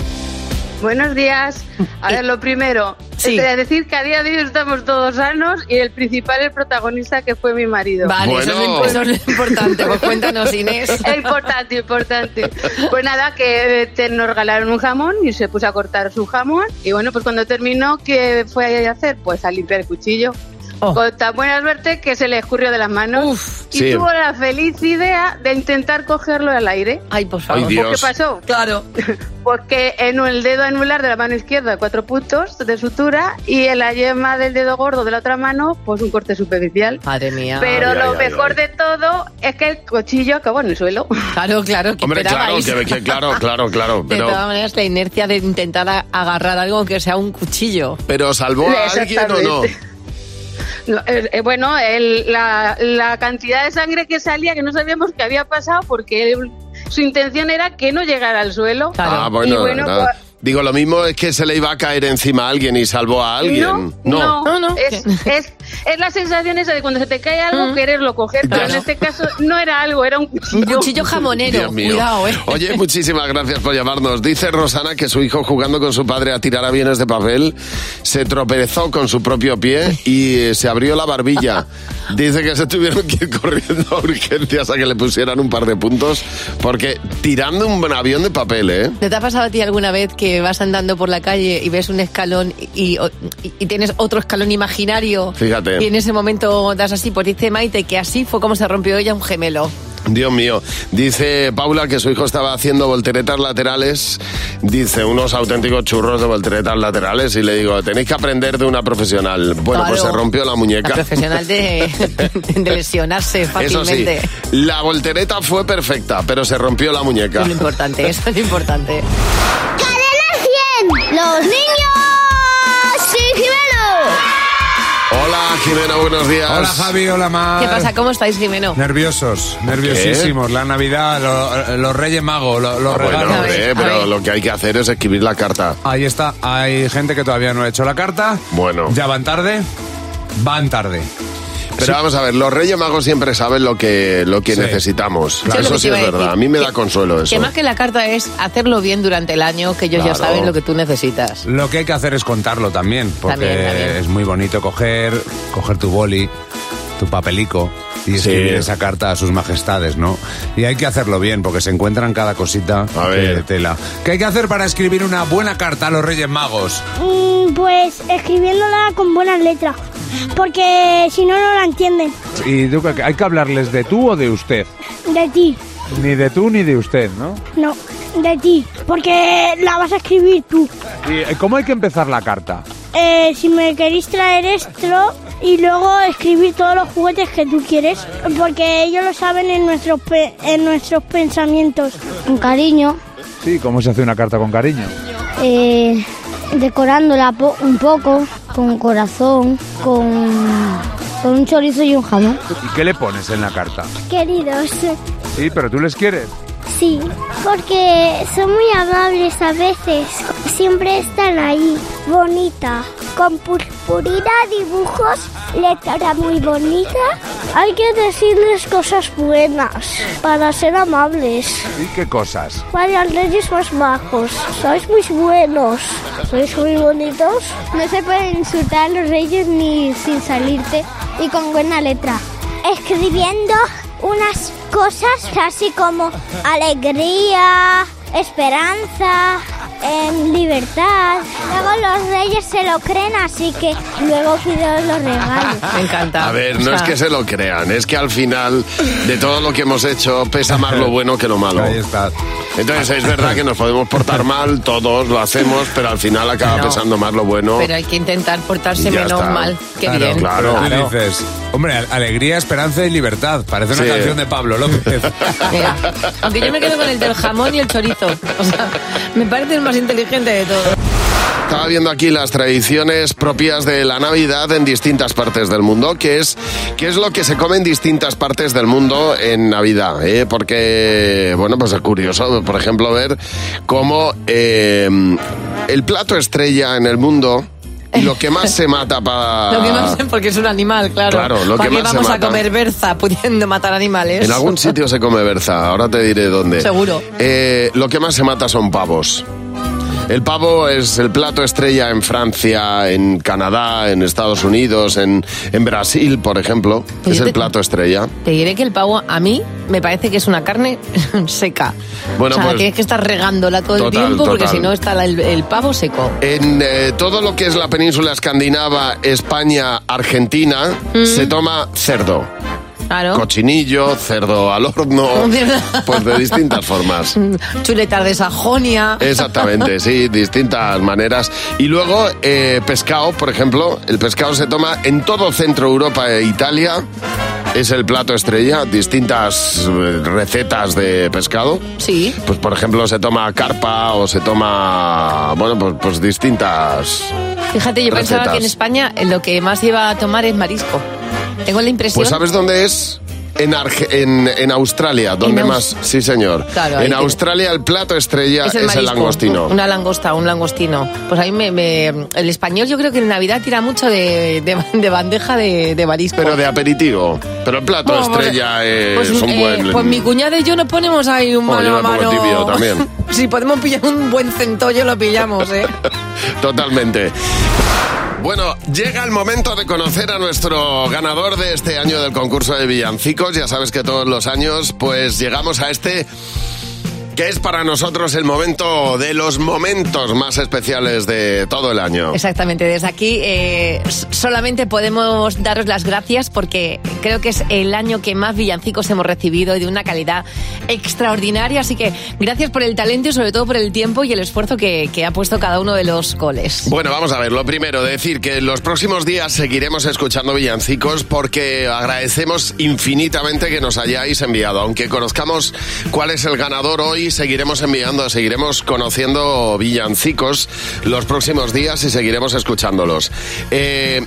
Buenos días. A ver, lo primero, Sí. es decir que a día de hoy estamos todos sanos y el principal, el protagonista, que fue mi marido. Vale, eso, es lo, imp- eso es lo importante. Pues cuéntanos, Inés. Es importante, importante. Pues nada, que eh, te- nos regalaron un jamón y se puso a cortar su jamón. Y bueno, pues cuando terminó, ¿qué fue a hacer? Pues a limpiar el cuchillo. Con tan buena suerte que se le escurrió de las manos y Sí. tuvo la feliz idea de intentar cogerlo al aire. Ay, por favor. Ay, ¿Pues Dios. ¿Qué pasó? Claro. Pues que en el dedo anular de la mano izquierda cuatro puntos de sutura y en la yema del dedo gordo de la otra mano pues un corte superficial. Madre mía. Pero Ay, lo ay, ay, mejor de todo es que el cuchillo acabó en el suelo. Claro, claro. ¿qué Hombre, claro, que, que- claro, claro, claro. De todas maneras, la inercia de intentar agarrar algo que sea un cuchillo. pero ¿salvó a alguien o no? No, eh, eh, bueno, el- la, la cantidad de sangre que salía que no sabíamos qué había pasado porque él- su intención era que no llegara al suelo. Ah, Y bueno, bueno, nada. pues- Digo, lo mismo es que se le iba a caer encima a alguien y salvó a alguien. No, no, Es, es, es la sensación esa de cuando se te cae algo quererlo coger, pero en este caso no era algo, era un cuchillo. Un cuchillo jamonero, Dios mío. cuidado, ¿eh? Oye, muchísimas gracias por llamarnos. Dice Rosana que su hijo jugando con su padre a tirar aviones de papel se tropezó con su propio pie y eh, se abrió la barbilla. Dice que se tuvieron que ir corriendo a urgencias a que le pusieran un par de puntos porque tirando un avión de papel, ¿eh? ¿No te ha pasado a ti alguna vez que vas andando por la calle y ves un escalón y, y- y tienes otro escalón imaginario? Fíjate. Y en ese momento das así, pues dice Maite que así fue como se rompió ella un gemelo. Dios mío. Dice Paula que su hijo estaba haciendo volteretas laterales. Dice, unos auténticos churros de volteretas laterales. Y le digo, tenéis que aprender de una profesional. Bueno, pues se rompió la La muñeca. profesional de, de lesionarse Eso sí, fácilmente. la voltereta fue perfecta, pero se rompió la muñeca. Es lo importante, eso es lo importante. ¡Cadena 100! ¡Los niños! ¡Sí, Hola, Jimena, buenos días. Hola Javi, hola Mar. ¿Qué pasa? ¿Cómo estáis, Jimeno? Nerviosos, nerviosísimos. La Navidad, lo- los Reyes Magos, lo- los Ah, bueno, regalos. hombre, pero lo que hay que hacer es escribir la carta. Ahí está, hay gente que todavía no ha hecho la carta. Bueno. Ya van tarde, van tarde. Pero vamos a ver, los Reyes Magos siempre saben lo que, lo que Sí. necesitamos. Lo Eso sí es verdad. A mí me da consuelo eso. Que más que la carta es hacerlo bien durante el año, que ellos ya Claro. saben lo que tú necesitas. Lo que hay que hacer es contarlo también, porque También, también. es muy bonito coger, coger tu boli, tu papelico y escribir esa carta a sus majestades, ¿no? Y hay que hacerlo bien, porque se encuentran cada cosita de tela. ¿Qué hay que hacer para escribir una buena carta a los Reyes Magos? Mm, pues escribiéndola con buenas letras. Porque si no, no la entienden. ¿Y qué- hay que hablarles de tú o de usted? De ti. Ni de tú ni de usted, ¿no? No, de ti. Porque la vas a escribir tú. ¿Y eh, cómo hay que empezar la carta? Eh, si me queréis traer esto, y luego escribir todos los juguetes que tú quieres, porque ellos lo saben en nuestros, pe- en nuestros pensamientos. Con cariño, Sí, ¿cómo se hace una carta con cariño? eh, decorándola po- un poco, con corazón, con, con un chorizo y un jamón. ¿Y qué le pones en la carta? Queridos, Sí, pero tú les quieres. sí, porque son muy amables a veces, siempre están ahí, bonita, con purpurina, dibujos, letra muy bonita. Hay que decirles cosas buenas para ser amables. ¿Y qué cosas? Vaya reyes más majos, sois muy buenos, sois muy bonitos. No se pueden insultar a los reyes ni sin salirte y con buena letra. Escribiendo unas cosas así como alegría, esperanza, em, libertad. Luego los reyes se lo creen, así que luego pido los regalos. Me encanta. A ver, no es que se lo crean, es que al final de todo lo que hemos hecho pesa más lo bueno que lo malo. Ahí está. Entonces es verdad que nos podemos portar mal, todos lo hacemos, pero al final acaba Claro. pesando más lo bueno. Pero hay que intentar portarse menos está. mal. Qué claro, bien. claro. Tú dices, hombre, al- alegría, esperanza y libertad. Parece una Sí. canción de Pablo López. Mira, aunque yo me quedo con el del jamón y el chorizo. O sea, me parece el más inteligente de todo. Estaba viendo aquí las tradiciones propias de la Navidad en distintas partes del mundo, que es, qué es lo que se come en distintas partes del mundo en Navidad, ¿eh? porque, bueno, pues es curioso, por ejemplo, ver cómo eh, el plato estrella en el mundo y lo que más se mata para... Lo que más porque es un animal, claro. Claro, lo ¿Para que más se vamos a mata? comer berza pudiendo matar animales? En algún sitio se come berza, ahora te diré dónde. Seguro. Eh, lo que más se mata son pavos. El pavo es el plato estrella en Francia, en Canadá, en Estados Unidos, en, en Brasil, por ejemplo. Pues es el te- plato estrella. Te diré que el pavo a mí me parece que es una carne seca. Bueno, o sea, pues- tienes que estar regándola todo el tiempo porque total. si no está el pavo seco. En eh, todo lo que es la península escandinava, España, Argentina, Mm. se toma cerdo. Claro. Cochinillo, cerdo al horno, pues de distintas formas. Chuletas de Sajonia. Exactamente, sí, distintas maneras. Y luego, eh, pescado, por ejemplo, el pescado se toma en todo Centro Europa e Italia. Es el plato estrella, distintas eh, recetas de pescado. Sí. Pues por ejemplo se toma carpa o se toma, bueno, pues, pues distintas... Fíjate, yo pensaba Recetas. que en España eh, lo que más iba a tomar es marisco. Tengo la impresión. Pues ¿sabes dónde es? En, Arge- en, en Australia, donde más... Sí, señor. Claro, ahí en Australia el plato estrella es el, marisco, langostino. Una langosta, un langostino. Pues a mí me, me- El español yo creo que en Navidad tira mucho de, de- de bandeja de, de marisco. Pero de aperitivo. Pero el plato Bueno, pues, estrella es pues, un eh, buen... pues mi cuñada y yo nos ponemos ahí un Bueno, mano yo a pongo mano. tibio también. si podemos pillar un buen centollo, lo pillamos, ¿eh? Totalmente. Bueno, llega el momento de conocer a nuestro ganador de este año del concurso de villancicos. Ya sabes que todos los años pues llegamos a este que es para nosotros el momento de los momentos más especiales de todo el año. Exactamente, desde aquí eh, solamente podemos daros las gracias porque creo que es el año que más villancicos hemos recibido y de una calidad extraordinaria. Así que gracias por el talento y sobre todo por el tiempo y el esfuerzo que, que ha puesto cada uno de los coles. Bueno, vamos a ver. Lo primero, decir que en los próximos días seguiremos escuchando villancicos porque agradecemos infinitamente que nos hayáis enviado. Aunque conozcamos cuál es el ganador hoy, seguiremos enviando, seguiremos conociendo villancicos los próximos días y seguiremos escuchándolos. Eh,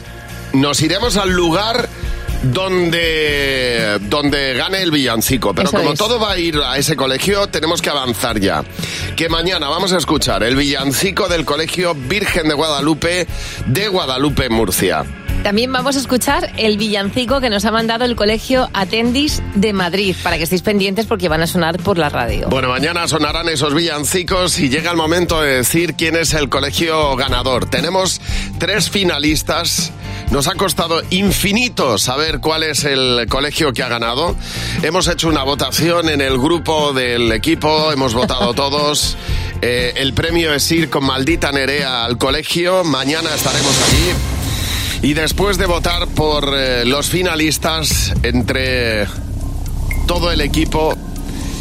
nos iremos al lugar donde, donde gane el villancico. Pero Eso como es. todo va a ir a ese colegio, tenemos que avanzar ya. Que mañana vamos a escuchar el villancico del Colegio Virgen de Guadalupe de Guadalupe, Murcia. También vamos a escuchar el villancico que nos ha mandado el colegio Atendis de Madrid para que estéis pendientes porque van a sonar por la radio. Bueno, mañana sonarán esos villancicos y llega el momento de decir quién es el colegio ganador. Tenemos tres finalistas. Nos ha costado infinito saber cuál es el colegio que ha ganado. Hemos hecho una votación en el grupo del equipo, hemos votado todos. Eh, el premio es ir con maldita Nerea al colegio. Mañana estaremos allí. Y después de votar por eh, los finalistas entre todo el equipo,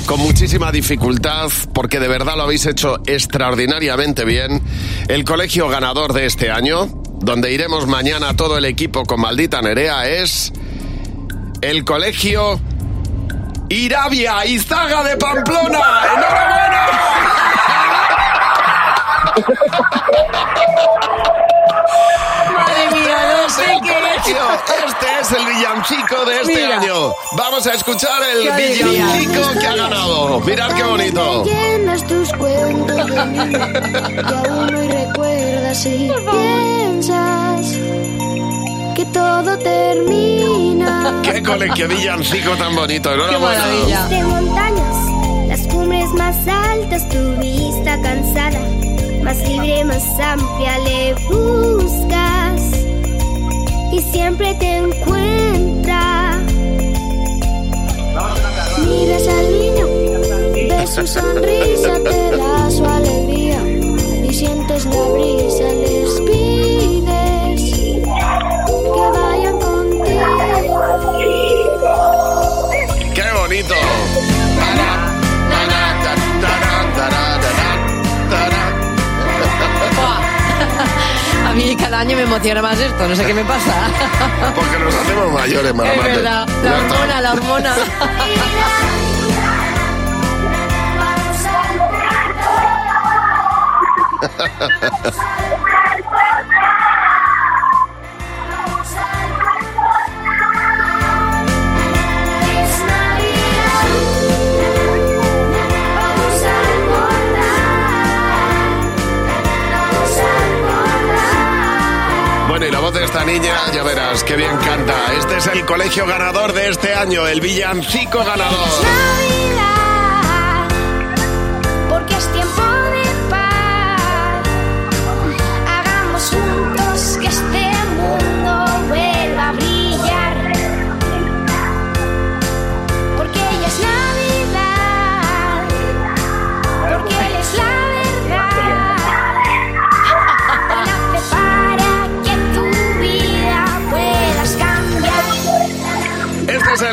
con muchísima dificultad, porque de verdad lo habéis hecho extraordinariamente bien, el colegio ganador de este año donde iremos mañana todo el equipo con maldita Nerea, es el colegio Irabia Izaga de Pamplona. ¡Enhorabuena! Madre mía, no sé El qué colegio. Este es el villancico de este Mira. año. Vamos a escuchar el Qué villancico que ha ganado. Mirad qué bonito. Llenas tus cuentos de mí, que aún hoy recuerdas y piensas que todo termina. Qué colegio villancico tan bonito. Enhorabuena. De montañas, las cumbres más altas, tu vista cansada, más libre, más amplia le buscas y siempre te encuentra. Miras al niño, ves su sonrisa, te da su alegría y sientes la brisa, les pides cada año me emociona más esto, no sé qué me pasa. Porque nos hacemos mayores, Es Maramate. verdad, Ya la está. hormona, la hormona. esta niña, ya verás, qué bien canta. Este es el colegio ganador de este año, el villancico ganador. Navidad,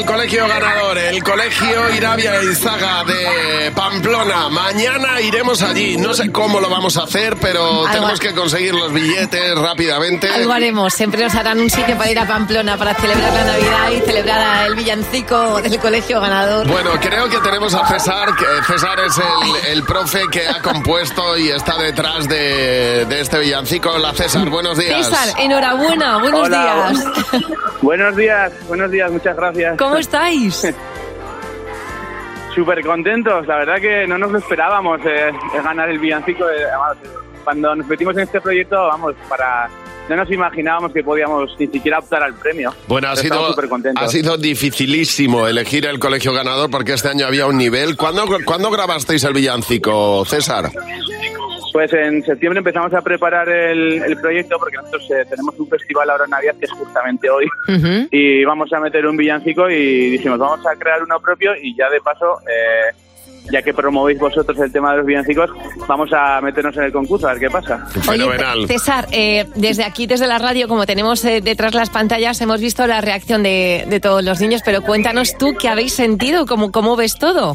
el colegio ganador, el colegio Irabia Izaga de Pamplona. Mañana iremos allí. No sé cómo lo vamos a hacer, pero tenemos que conseguir los billetes rápidamente. Algo haremos, siempre nos harán un sitio para ir a Pamplona para celebrar la Navidad y celebrar el villancico del colegio ganador. Bueno, creo que tenemos a César, que César es el, el profe que ha compuesto y está detrás de, de este villancico. Hola César, buenos días. César, enhorabuena, buenos Hola, días. Buenos días, buenos días, muchas gracias. ¿Cómo estáis? Súper contentos, la verdad que no nos lo esperábamos eh, eh, ganar el villancico. además, cuando nos metimos en este proyecto, vamos, para no nos imaginábamos que podíamos ni siquiera optar al premio. Bueno, ha sido, ha sido dificilísimo elegir el colegio ganador porque este año había un nivel. ¿Cuándo, ¿cuándo grabasteis el villancico, César? Pues en septiembre empezamos a preparar el, el proyecto porque nosotros eh, tenemos un festival ahora en Navidad que es justamente hoy y vamos a meter un villancico y dijimos vamos a crear uno propio y ya de paso, eh, ya que promovéis vosotros el tema de los villancicos, vamos a meternos en el concurso a ver qué pasa. Oye, César, eh, desde aquí, desde la radio, como tenemos eh, detrás las pantallas, hemos visto la reacción de, de todos los niños, pero cuéntanos tú qué habéis sentido, cómo, cómo ves todo.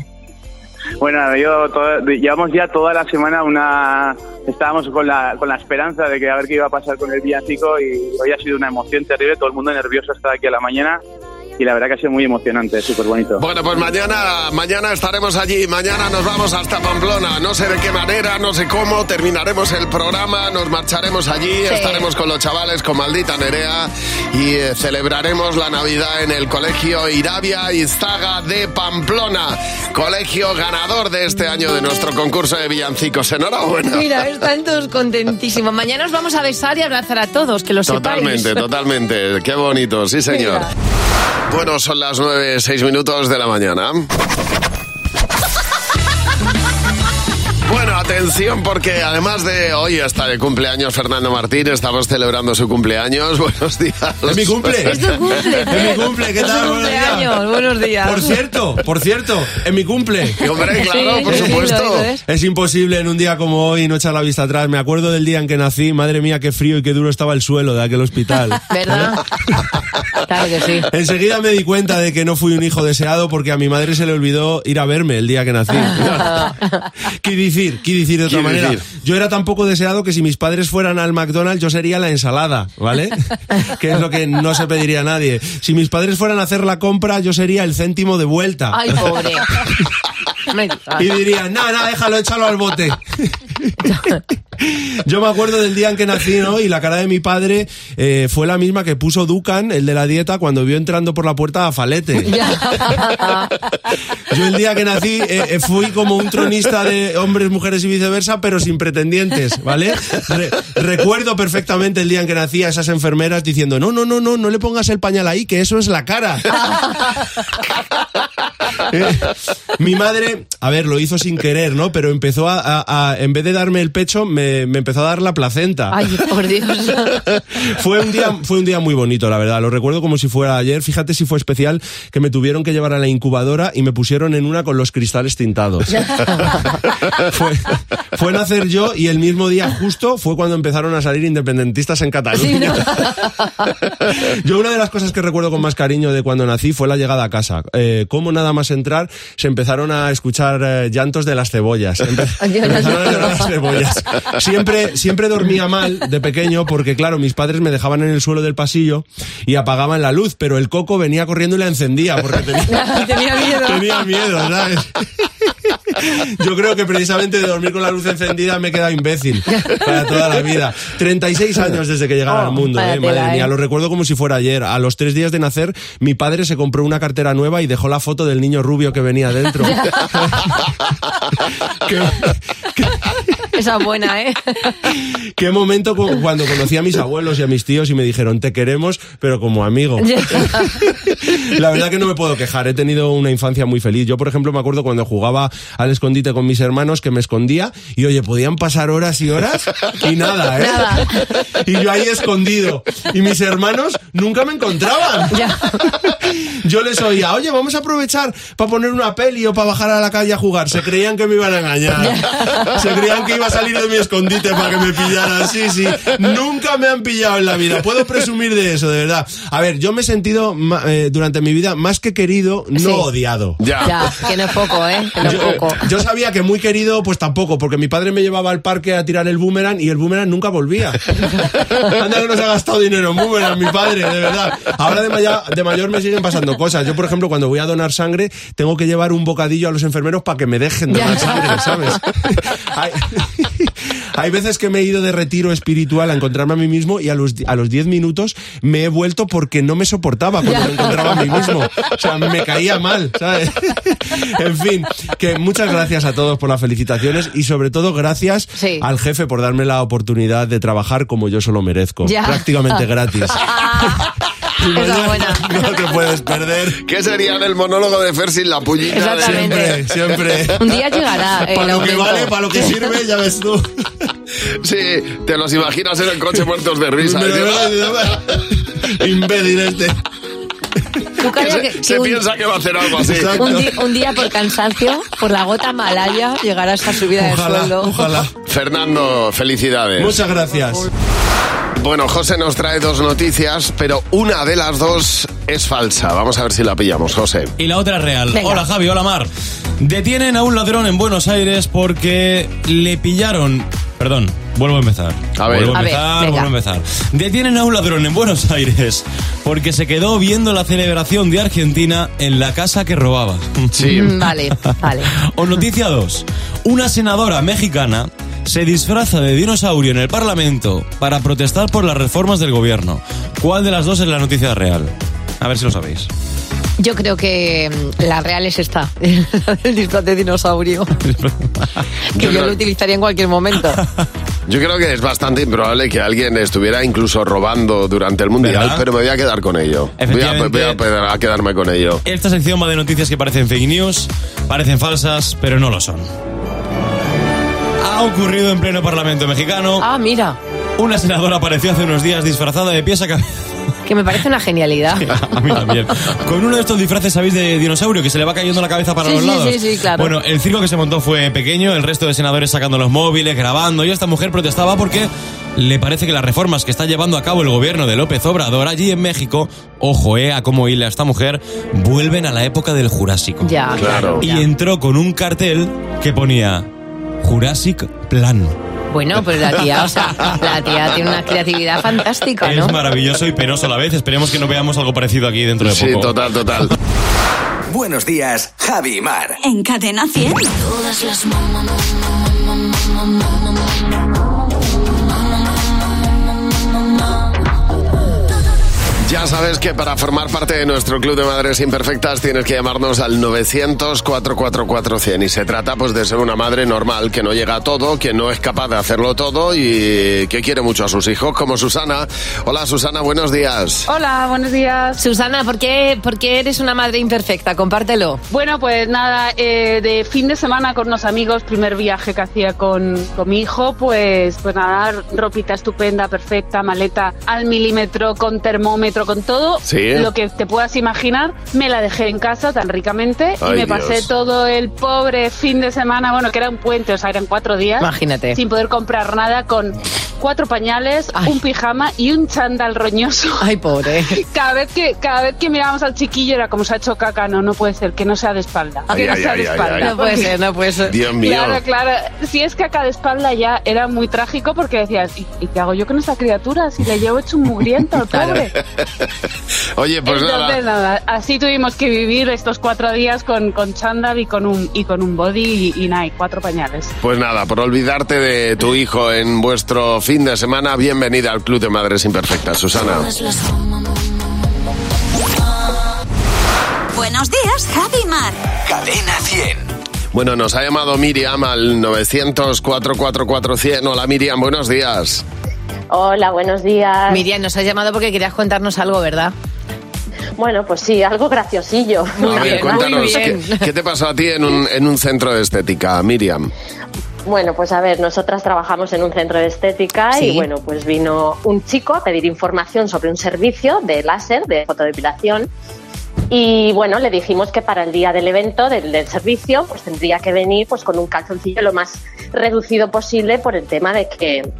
Bueno, yo llevamos ya toda la semana una estábamos con la, con la esperanza de que a ver qué iba a pasar con el villancico y hoy ha sido una emoción terrible, todo el mundo nervioso hasta aquí a la mañana y la verdad que ha sido muy emocionante, súper bonito. Bueno, pues mañana, mañana estaremos allí, mañana nos vamos hasta Pamplona, no sé de qué manera, no sé cómo, terminaremos el programa, nos marcharemos allí, estaremos con los chavales, con Maldita Nerea y eh, celebraremos la Navidad en el Colegio Irabia Izzaga de Pamplona, colegio ganador de este año de nuestro concurso de villancicos. Enhorabuena. Mira, están todos contentísimos. Mañana os vamos a besar y abrazar a todos, que lo Totalmente, sepáis. totalmente. Qué bonito, sí señor. Bueno, son las nueve, seis minutos de la mañana. Bueno, atención porque además de hoy está de cumpleaños Fernando Martín, estamos celebrando su cumpleaños. Buenos días. ¿Es mi cumple? Es tu cumple. Es mi cumple, ¿qué tal? Buenos días. cumpleaños, buenos días. Por cierto, por cierto, es mi cumple. Hombre, claro, Sí, por sí, supuesto. es. Es imposible en un día como hoy no echar la vista atrás. Me acuerdo del día en que nací. Madre mía, qué frío y qué duro estaba el suelo de aquel hospital. ¿Verdad? Claro que sí. Enseguida me di cuenta de que no fui un hijo deseado porque a mi madre se le olvidó ir a verme el día que nací. ¿Qué decir? ¿Qué decir de otra ¿Qué manera? decir? Yo era tan poco deseado que si mis padres fueran al McDonald's yo sería la ensalada, ¿vale? que es lo que no se pediría a nadie. Si mis padres fueran a hacer la compra yo sería el céntimo de vuelta. Ay, pobre. Me- Y dirían, nada, nada, déjalo, échalo al bote. Yo me acuerdo del día en que nací, ¿no? Y la cara de mi padre eh, fue la misma que puso Ducan, el de la dieta, cuando vio entrando por la puerta a Falete. Yo el día que nací eh, eh, fui como un tronista de hombres, mujeres y viceversa, pero sin pretendientes, ¿vale? Re- recuerdo perfectamente el día en que nací a esas enfermeras diciendo, no, no, no, no, no le pongas el pañal ahí, que eso es la cara. Eh, Mi madre, a ver, lo hizo sin querer, ¿no? Pero empezó a, a- a- en vez de darme el pecho, me, me empezó a dar la placenta. Ay, por Dios. fue un día, fue un día muy bonito, la verdad. Lo recuerdo como si fuera ayer. Fíjate si fue especial que me tuvieron que llevar a la incubadora y me pusieron en una con los cristales tintados. fue, fue nacer yo y el mismo día justo fue cuando empezaron a salir independentistas en Cataluña. Yo una de las cosas que recuerdo con más cariño de cuando nací fue la llegada a casa. Eh, como nada más entrar se empezaron a escuchar eh, llantos de las cebollas. Empe- empezaron a llorar las cebollas. Siempre, siempre dormía mal de pequeño porque claro, mis padres me dejaban en el suelo del pasillo y apagaban la luz, pero el coco venía corriendo y la encendía porque tenía, Tenía miedo. tenía miedo, ¿sabes? Yo creo que precisamente de dormir con la luz encendida me he quedado imbécil para toda la vida. 36 años desde que llegara Oh, al mundo, eh, madre mía, eh. lo recuerdo como si fuera ayer. A los tres días de nacer, mi padre se compró una cartera nueva y dejó la foto del niño rubio que venía dentro. Esa buena, ¿eh? Qué momento cu- cuando conocí a mis abuelos y a mis tíos y me dijeron, te queremos, pero como amigo. La verdad que no me puedo quejar, he tenido una infancia muy feliz. Yo, por ejemplo, me acuerdo cuando jugaba al escondite con mis hermanos que me escondía y, oye, podían pasar horas y horas y nada, ¿eh? Y yo ahí escondido. Y mis hermanos nunca me encontraban. Yo les oía, oye, vamos a aprovechar para poner una peli o para bajar a la calle a jugar. Se creían que me iban a engañar. Se creían que iba a salir de mi escondite para que me pillaran. Sí, sí. Nunca me han pillado en la vida. Puedo presumir de eso, de verdad. A ver, yo me he sentido eh, durante mi vida más que querido, no Sí. odiado. Ya, que no es poco, ¿eh? Que no es Yo, poco. yo sabía que muy querido, pues tampoco, porque mi padre me llevaba al parque a tirar el boomerang y el boomerang nunca volvía. Anda que no se ha gastado dinero en boomerang, mi padre, de verdad. Ahora de, maya- de mayor me siguen pasando cosas. Yo, por ejemplo, cuando voy a donar sangre, tengo que llevar un bocadillo a los enfermeros para que me dejen donar sangre, ¿sabes? hay veces que me he ido de retiro espiritual a encontrarme a mí mismo y a los, a los 10 minutos me he vuelto porque no me soportaba cuando me encontraba a mí mismo. O sea, me caía mal, ¿sabes? en fin, que muchas gracias a todos por las felicitaciones y sobre todo gracias Sí. al jefe por darme la oportunidad de trabajar como yo solo merezco. Ya. Prácticamente gratis. Mañana buena. No te puedes perder. ¿Qué sería del monólogo de Fer sin la pullita? de- Exactamente. Siempre, siempre. Un día llegará el Para lo que vale, para lo que sirve, ya ves tú. Sí, te los imaginas en el coche muertos de risa. Pero, ¿eh? Imbécil este. Tú Que calla se, que- se que un- piensa que va a hacer algo así. Un, di- un día por cansancio, por la gota malaya, llegará esta subida de sueldo. ojalá. Fernando, felicidades. Muchas gracias. Bueno, José nos trae dos noticias, pero una de las dos es falsa. Vamos a ver si la pillamos, José. Y la otra es real. Venga. Hola Javi, hola Mar. Detienen a un ladrón en Buenos Aires porque le pillaron... Perdón, vuelvo a empezar. A ver. Vuelvo a A ver, empezar, venga. vuelvo a empezar. Detienen a un ladrón en Buenos Aires porque se quedó viendo la celebración de Argentina en la casa que robaba. Sí. Mm, Vale, vale. O noticia 2. Una senadora mexicana se disfraza de dinosaurio en el Parlamento para protestar por las reformas del gobierno. ¿Cuál de las dos es la noticia real? A ver si lo sabéis. Yo creo que mm, la real es esta, el disfraz de dinosaurio, que yo creo- lo utilizaría en cualquier momento. Yo creo que es bastante improbable que alguien estuviera incluso robando durante el Mundial, ¿Verdad? pero me voy a quedar con ello. Voy a, Efectivamente. voy a- a quedarme con ello. Esta sección va de noticias que parecen fake news, parecen falsas, pero no lo son. Ha ocurrido en pleno Parlamento mexicano. Ah, mira, Una senadora apareció hace unos días disfrazada de pies a cabeza. Que me parece una genialidad. A mí también. Con uno de estos disfraces, ¿sabéis? De dinosaurio, que se le va cayendo la cabeza para Sí, los sí, lados. sí, sí, claro. Bueno, el circo que se montó fue pequeño, el resto de senadores sacando los móviles, grabando, y esta mujer protestaba porque le parece que las reformas que está llevando a cabo el gobierno de López Obrador allí en México, ojo, eh, a cómo hila esta mujer, vuelven a la época del Jurásico. Ya, claro. Y entró con un cartel que ponía Jurassic Plan. Bueno, pues la tía, o sea, la tía tiene una creatividad fantástica, ¿no? Es maravilloso y penoso a la vez. Esperemos que no veamos algo parecido aquí dentro de Sí, poco. total, total. Buenos días, Javi y Mar. En Cadena 100. Todas las Ya sabes que para formar parte de nuestro Club de Madres Imperfectas tienes que llamarnos al 900-444-100 y se trata pues de ser una madre normal que no llega a todo, que no es capaz de hacerlo todo y que quiere mucho a sus hijos, como Susana. Hola Susana, buenos días. Hola, buenos días. Susana, ¿por qué, por qué eres una madre imperfecta? Compártelo. Bueno, pues nada, eh, de fin de semana con unos amigos, primer viaje que hacía con, con mi hijo, pues, pues nada, ropita estupenda, perfecta, maleta al milímetro, con termómetro, con todo Sí. lo que te puedas imaginar, me la dejé en casa tan ricamente Ay, y me pasé todo el pobre fin de semana, bueno, que era un puente, o sea, eran cuatro días. Imagínate. Sin poder comprar nada, con cuatro pañales, un pijama y un chándal roñoso. Ay, pobre. Cada vez que cada vez que mirábamos al chiquillo era como se ha hecho caca, no, no puede ser, que no sea de espalda. Ay, que no ay, sea ay, de ay, espalda. ay. No puede ser, no puede ser. Dios mío. Claro, claro. Si es caca de espalda ya era muy trágico porque decías, ¿y, y qué hago yo con esta criatura? Si le llevo hecho un mugriento al pobre. Oye, pues Entonces, nada. nada, así tuvimos que vivir estos cuatro días con, con chándal y con un, y con un body y, y nada, y cuatro pañales. Pues nada, por olvidarte de tu hijo en vuestro fin de semana, bienvenida al Club de Madres Imperfectas, Susana. Buenos días, Javi Mar. Cadena 100. Bueno, nos ha llamado Miriam al 900-444-100. Hola Miriam, buenos días. Hola, buenos días. Miriam, nos has llamado porque querías contarnos algo, ¿verdad? Bueno, pues sí, algo graciosillo. a ver, cuéntanos, ¿qué, qué te pasó a ti en un, en un centro de estética, Miriam? Bueno, pues a ver, nosotras trabajamos en un centro de estética Sí. y bueno, pues vino un chico a pedir información sobre un servicio de láser, de fotodepilación. Y bueno, le dijimos que para el día del evento, del, del servicio, pues tendría que venir pues con un calzoncillo lo más reducido posible por el tema de que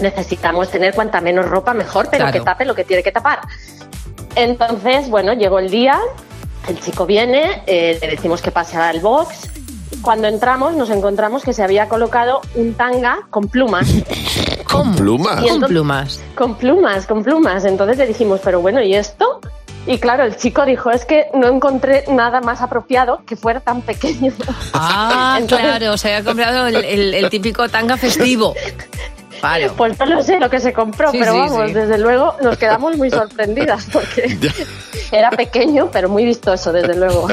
necesitamos tener cuanta menos ropa mejor, pero Claro. que tape lo que tiene que tapar. Entonces, bueno, llegó el día, el chico viene, eh, le decimos que pase al box. Cuando entramos nos encontramos que se había colocado un tanga con plumas. ¿Con plumas? Entonces- Con plumas. Con plumas, con plumas. Entonces le dijimos, pero bueno, ¿y esto? Y claro, el chico dijo, es que no encontré nada más apropiado que fuera tan pequeño. Ah, Entonces- claro, se había comprado el, el- el típico tanga festivo. Pues no lo sé lo que se compró, Sí, pero sí, vamos, sí. desde luego nos quedamos muy sorprendidas porque era pequeño, pero muy vistoso, desde luego.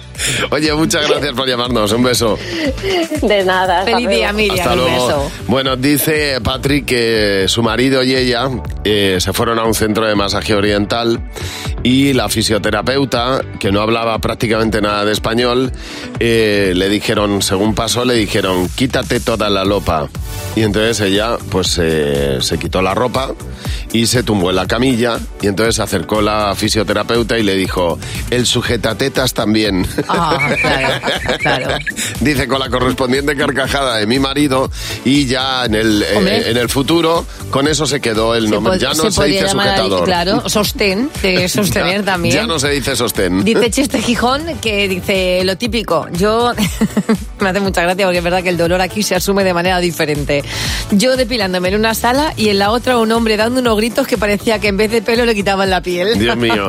Oye, muchas gracias por llamarnos. Un beso. De nada. hasta Feliz día. Miriam. Hasta un luego. beso. Bueno, dice Patrick que su marido y ella eh, se fueron a un centro de masaje oriental y la fisioterapeuta, que no hablaba prácticamente nada de español, eh, le dijeron, según pasó, le dijeron, quítate toda la lopa. Y entonces ella, pues, eh, se quitó la ropa y se tumbó en la camilla y entonces se acercó la fisioterapeuta y le dijo, el sujetatetas también. Ah, claro, claro. Dice con la correspondiente carcajada de mi marido y ya en el, eh, en el futuro con eso se quedó el nombre. Ya no se, podría dice ahí, sujetador. claro, sostén, de sostener Ya- también. Ya no se dice sostén. Dice Chiste Gijón que dice lo típico. Yo me hace mucha gracia porque es verdad que el dolor aquí se asume de manera diferente. Yo depilándome en una sala y en la otra un hombre dando unos gritos que parecía que en vez de pelo le quitaban la piel. Dios mío.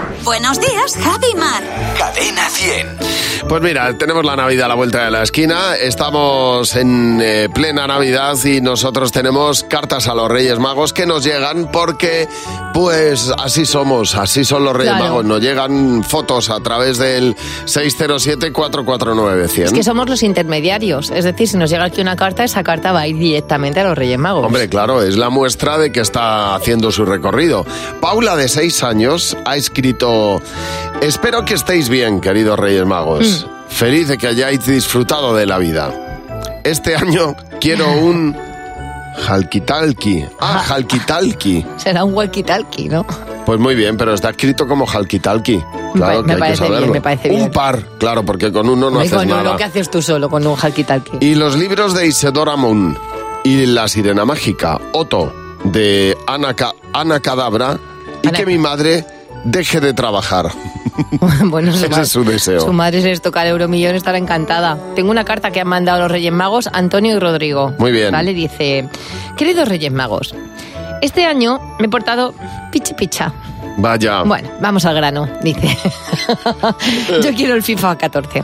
Buenos días, Javi Mar. Cadena 100. Pues mira, tenemos la Navidad a la vuelta de la esquina, estamos en eh, plena Navidad y nosotros tenemos cartas a los Reyes Magos que nos llegan porque, pues así somos, así son los Reyes Claro. Magos, nos llegan fotos a través del 607-449-100. Es que somos los intermediarios. Es decir, si nos llega aquí una carta, esa carta va a ir directamente a los Reyes Magos. Hombre, claro, es la muestra de que está haciendo su recorrido. Paula, de seis años, ha escrito: Espero que estéis bien, queridos Reyes Magos. Feliz de que hayáis disfrutado de la vida. Este año quiero un Halkitalki. Ah, Halkitalki. Será un walkie-talkie, ¿no? Pues muy bien, pero está escrito como Halkitalki. Claro, Me que hay que parece bien, me parece Un bien. par, claro, porque con uno no Hombre, haces con nada. lo que haces tú solo, con un walkie-talkie. Y los libros de Isidora Moon. y la sirena mágica. Otto, de Ana, Ana Cadabra, y que mi madre deje de trabajar. bueno, su, Ese ma- es su deseo. su madre si les toca el euromillón estará encantada. Tengo una carta que han mandado los Reyes Magos, Antonio y Rodrigo. Muy bien. Vale, dice, queridos Reyes Magos, este año me he portado pichi picha. Vaya. Bueno, vamos al grano, dice. Yo quiero el FIFA 14.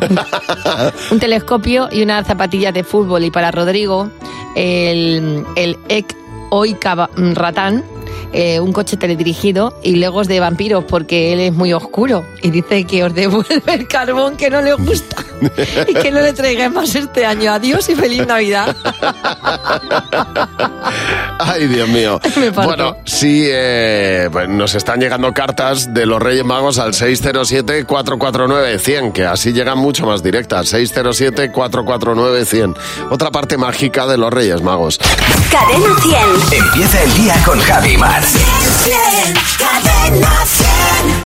Un telescopio y unas zapatillas de fútbol. Y para Rodrigo, el, el Ek Oika Ratán, eh, un coche teledirigido y legos de vampiros porque él es muy oscuro. Y dice que os devuelve el carbón que no le gusta y que no le traigáis más este año. Adiós y feliz Navidad. Ay, Dios mío. Bueno, sí, eh, pues nos están llegando cartas de los Reyes Magos al 607-449-100, que así llegan mucho más directas. 607-449-100. Otra parte mágica de los Reyes Magos. Cadena 100. Empieza el día con Javi Mar. Cadena 100.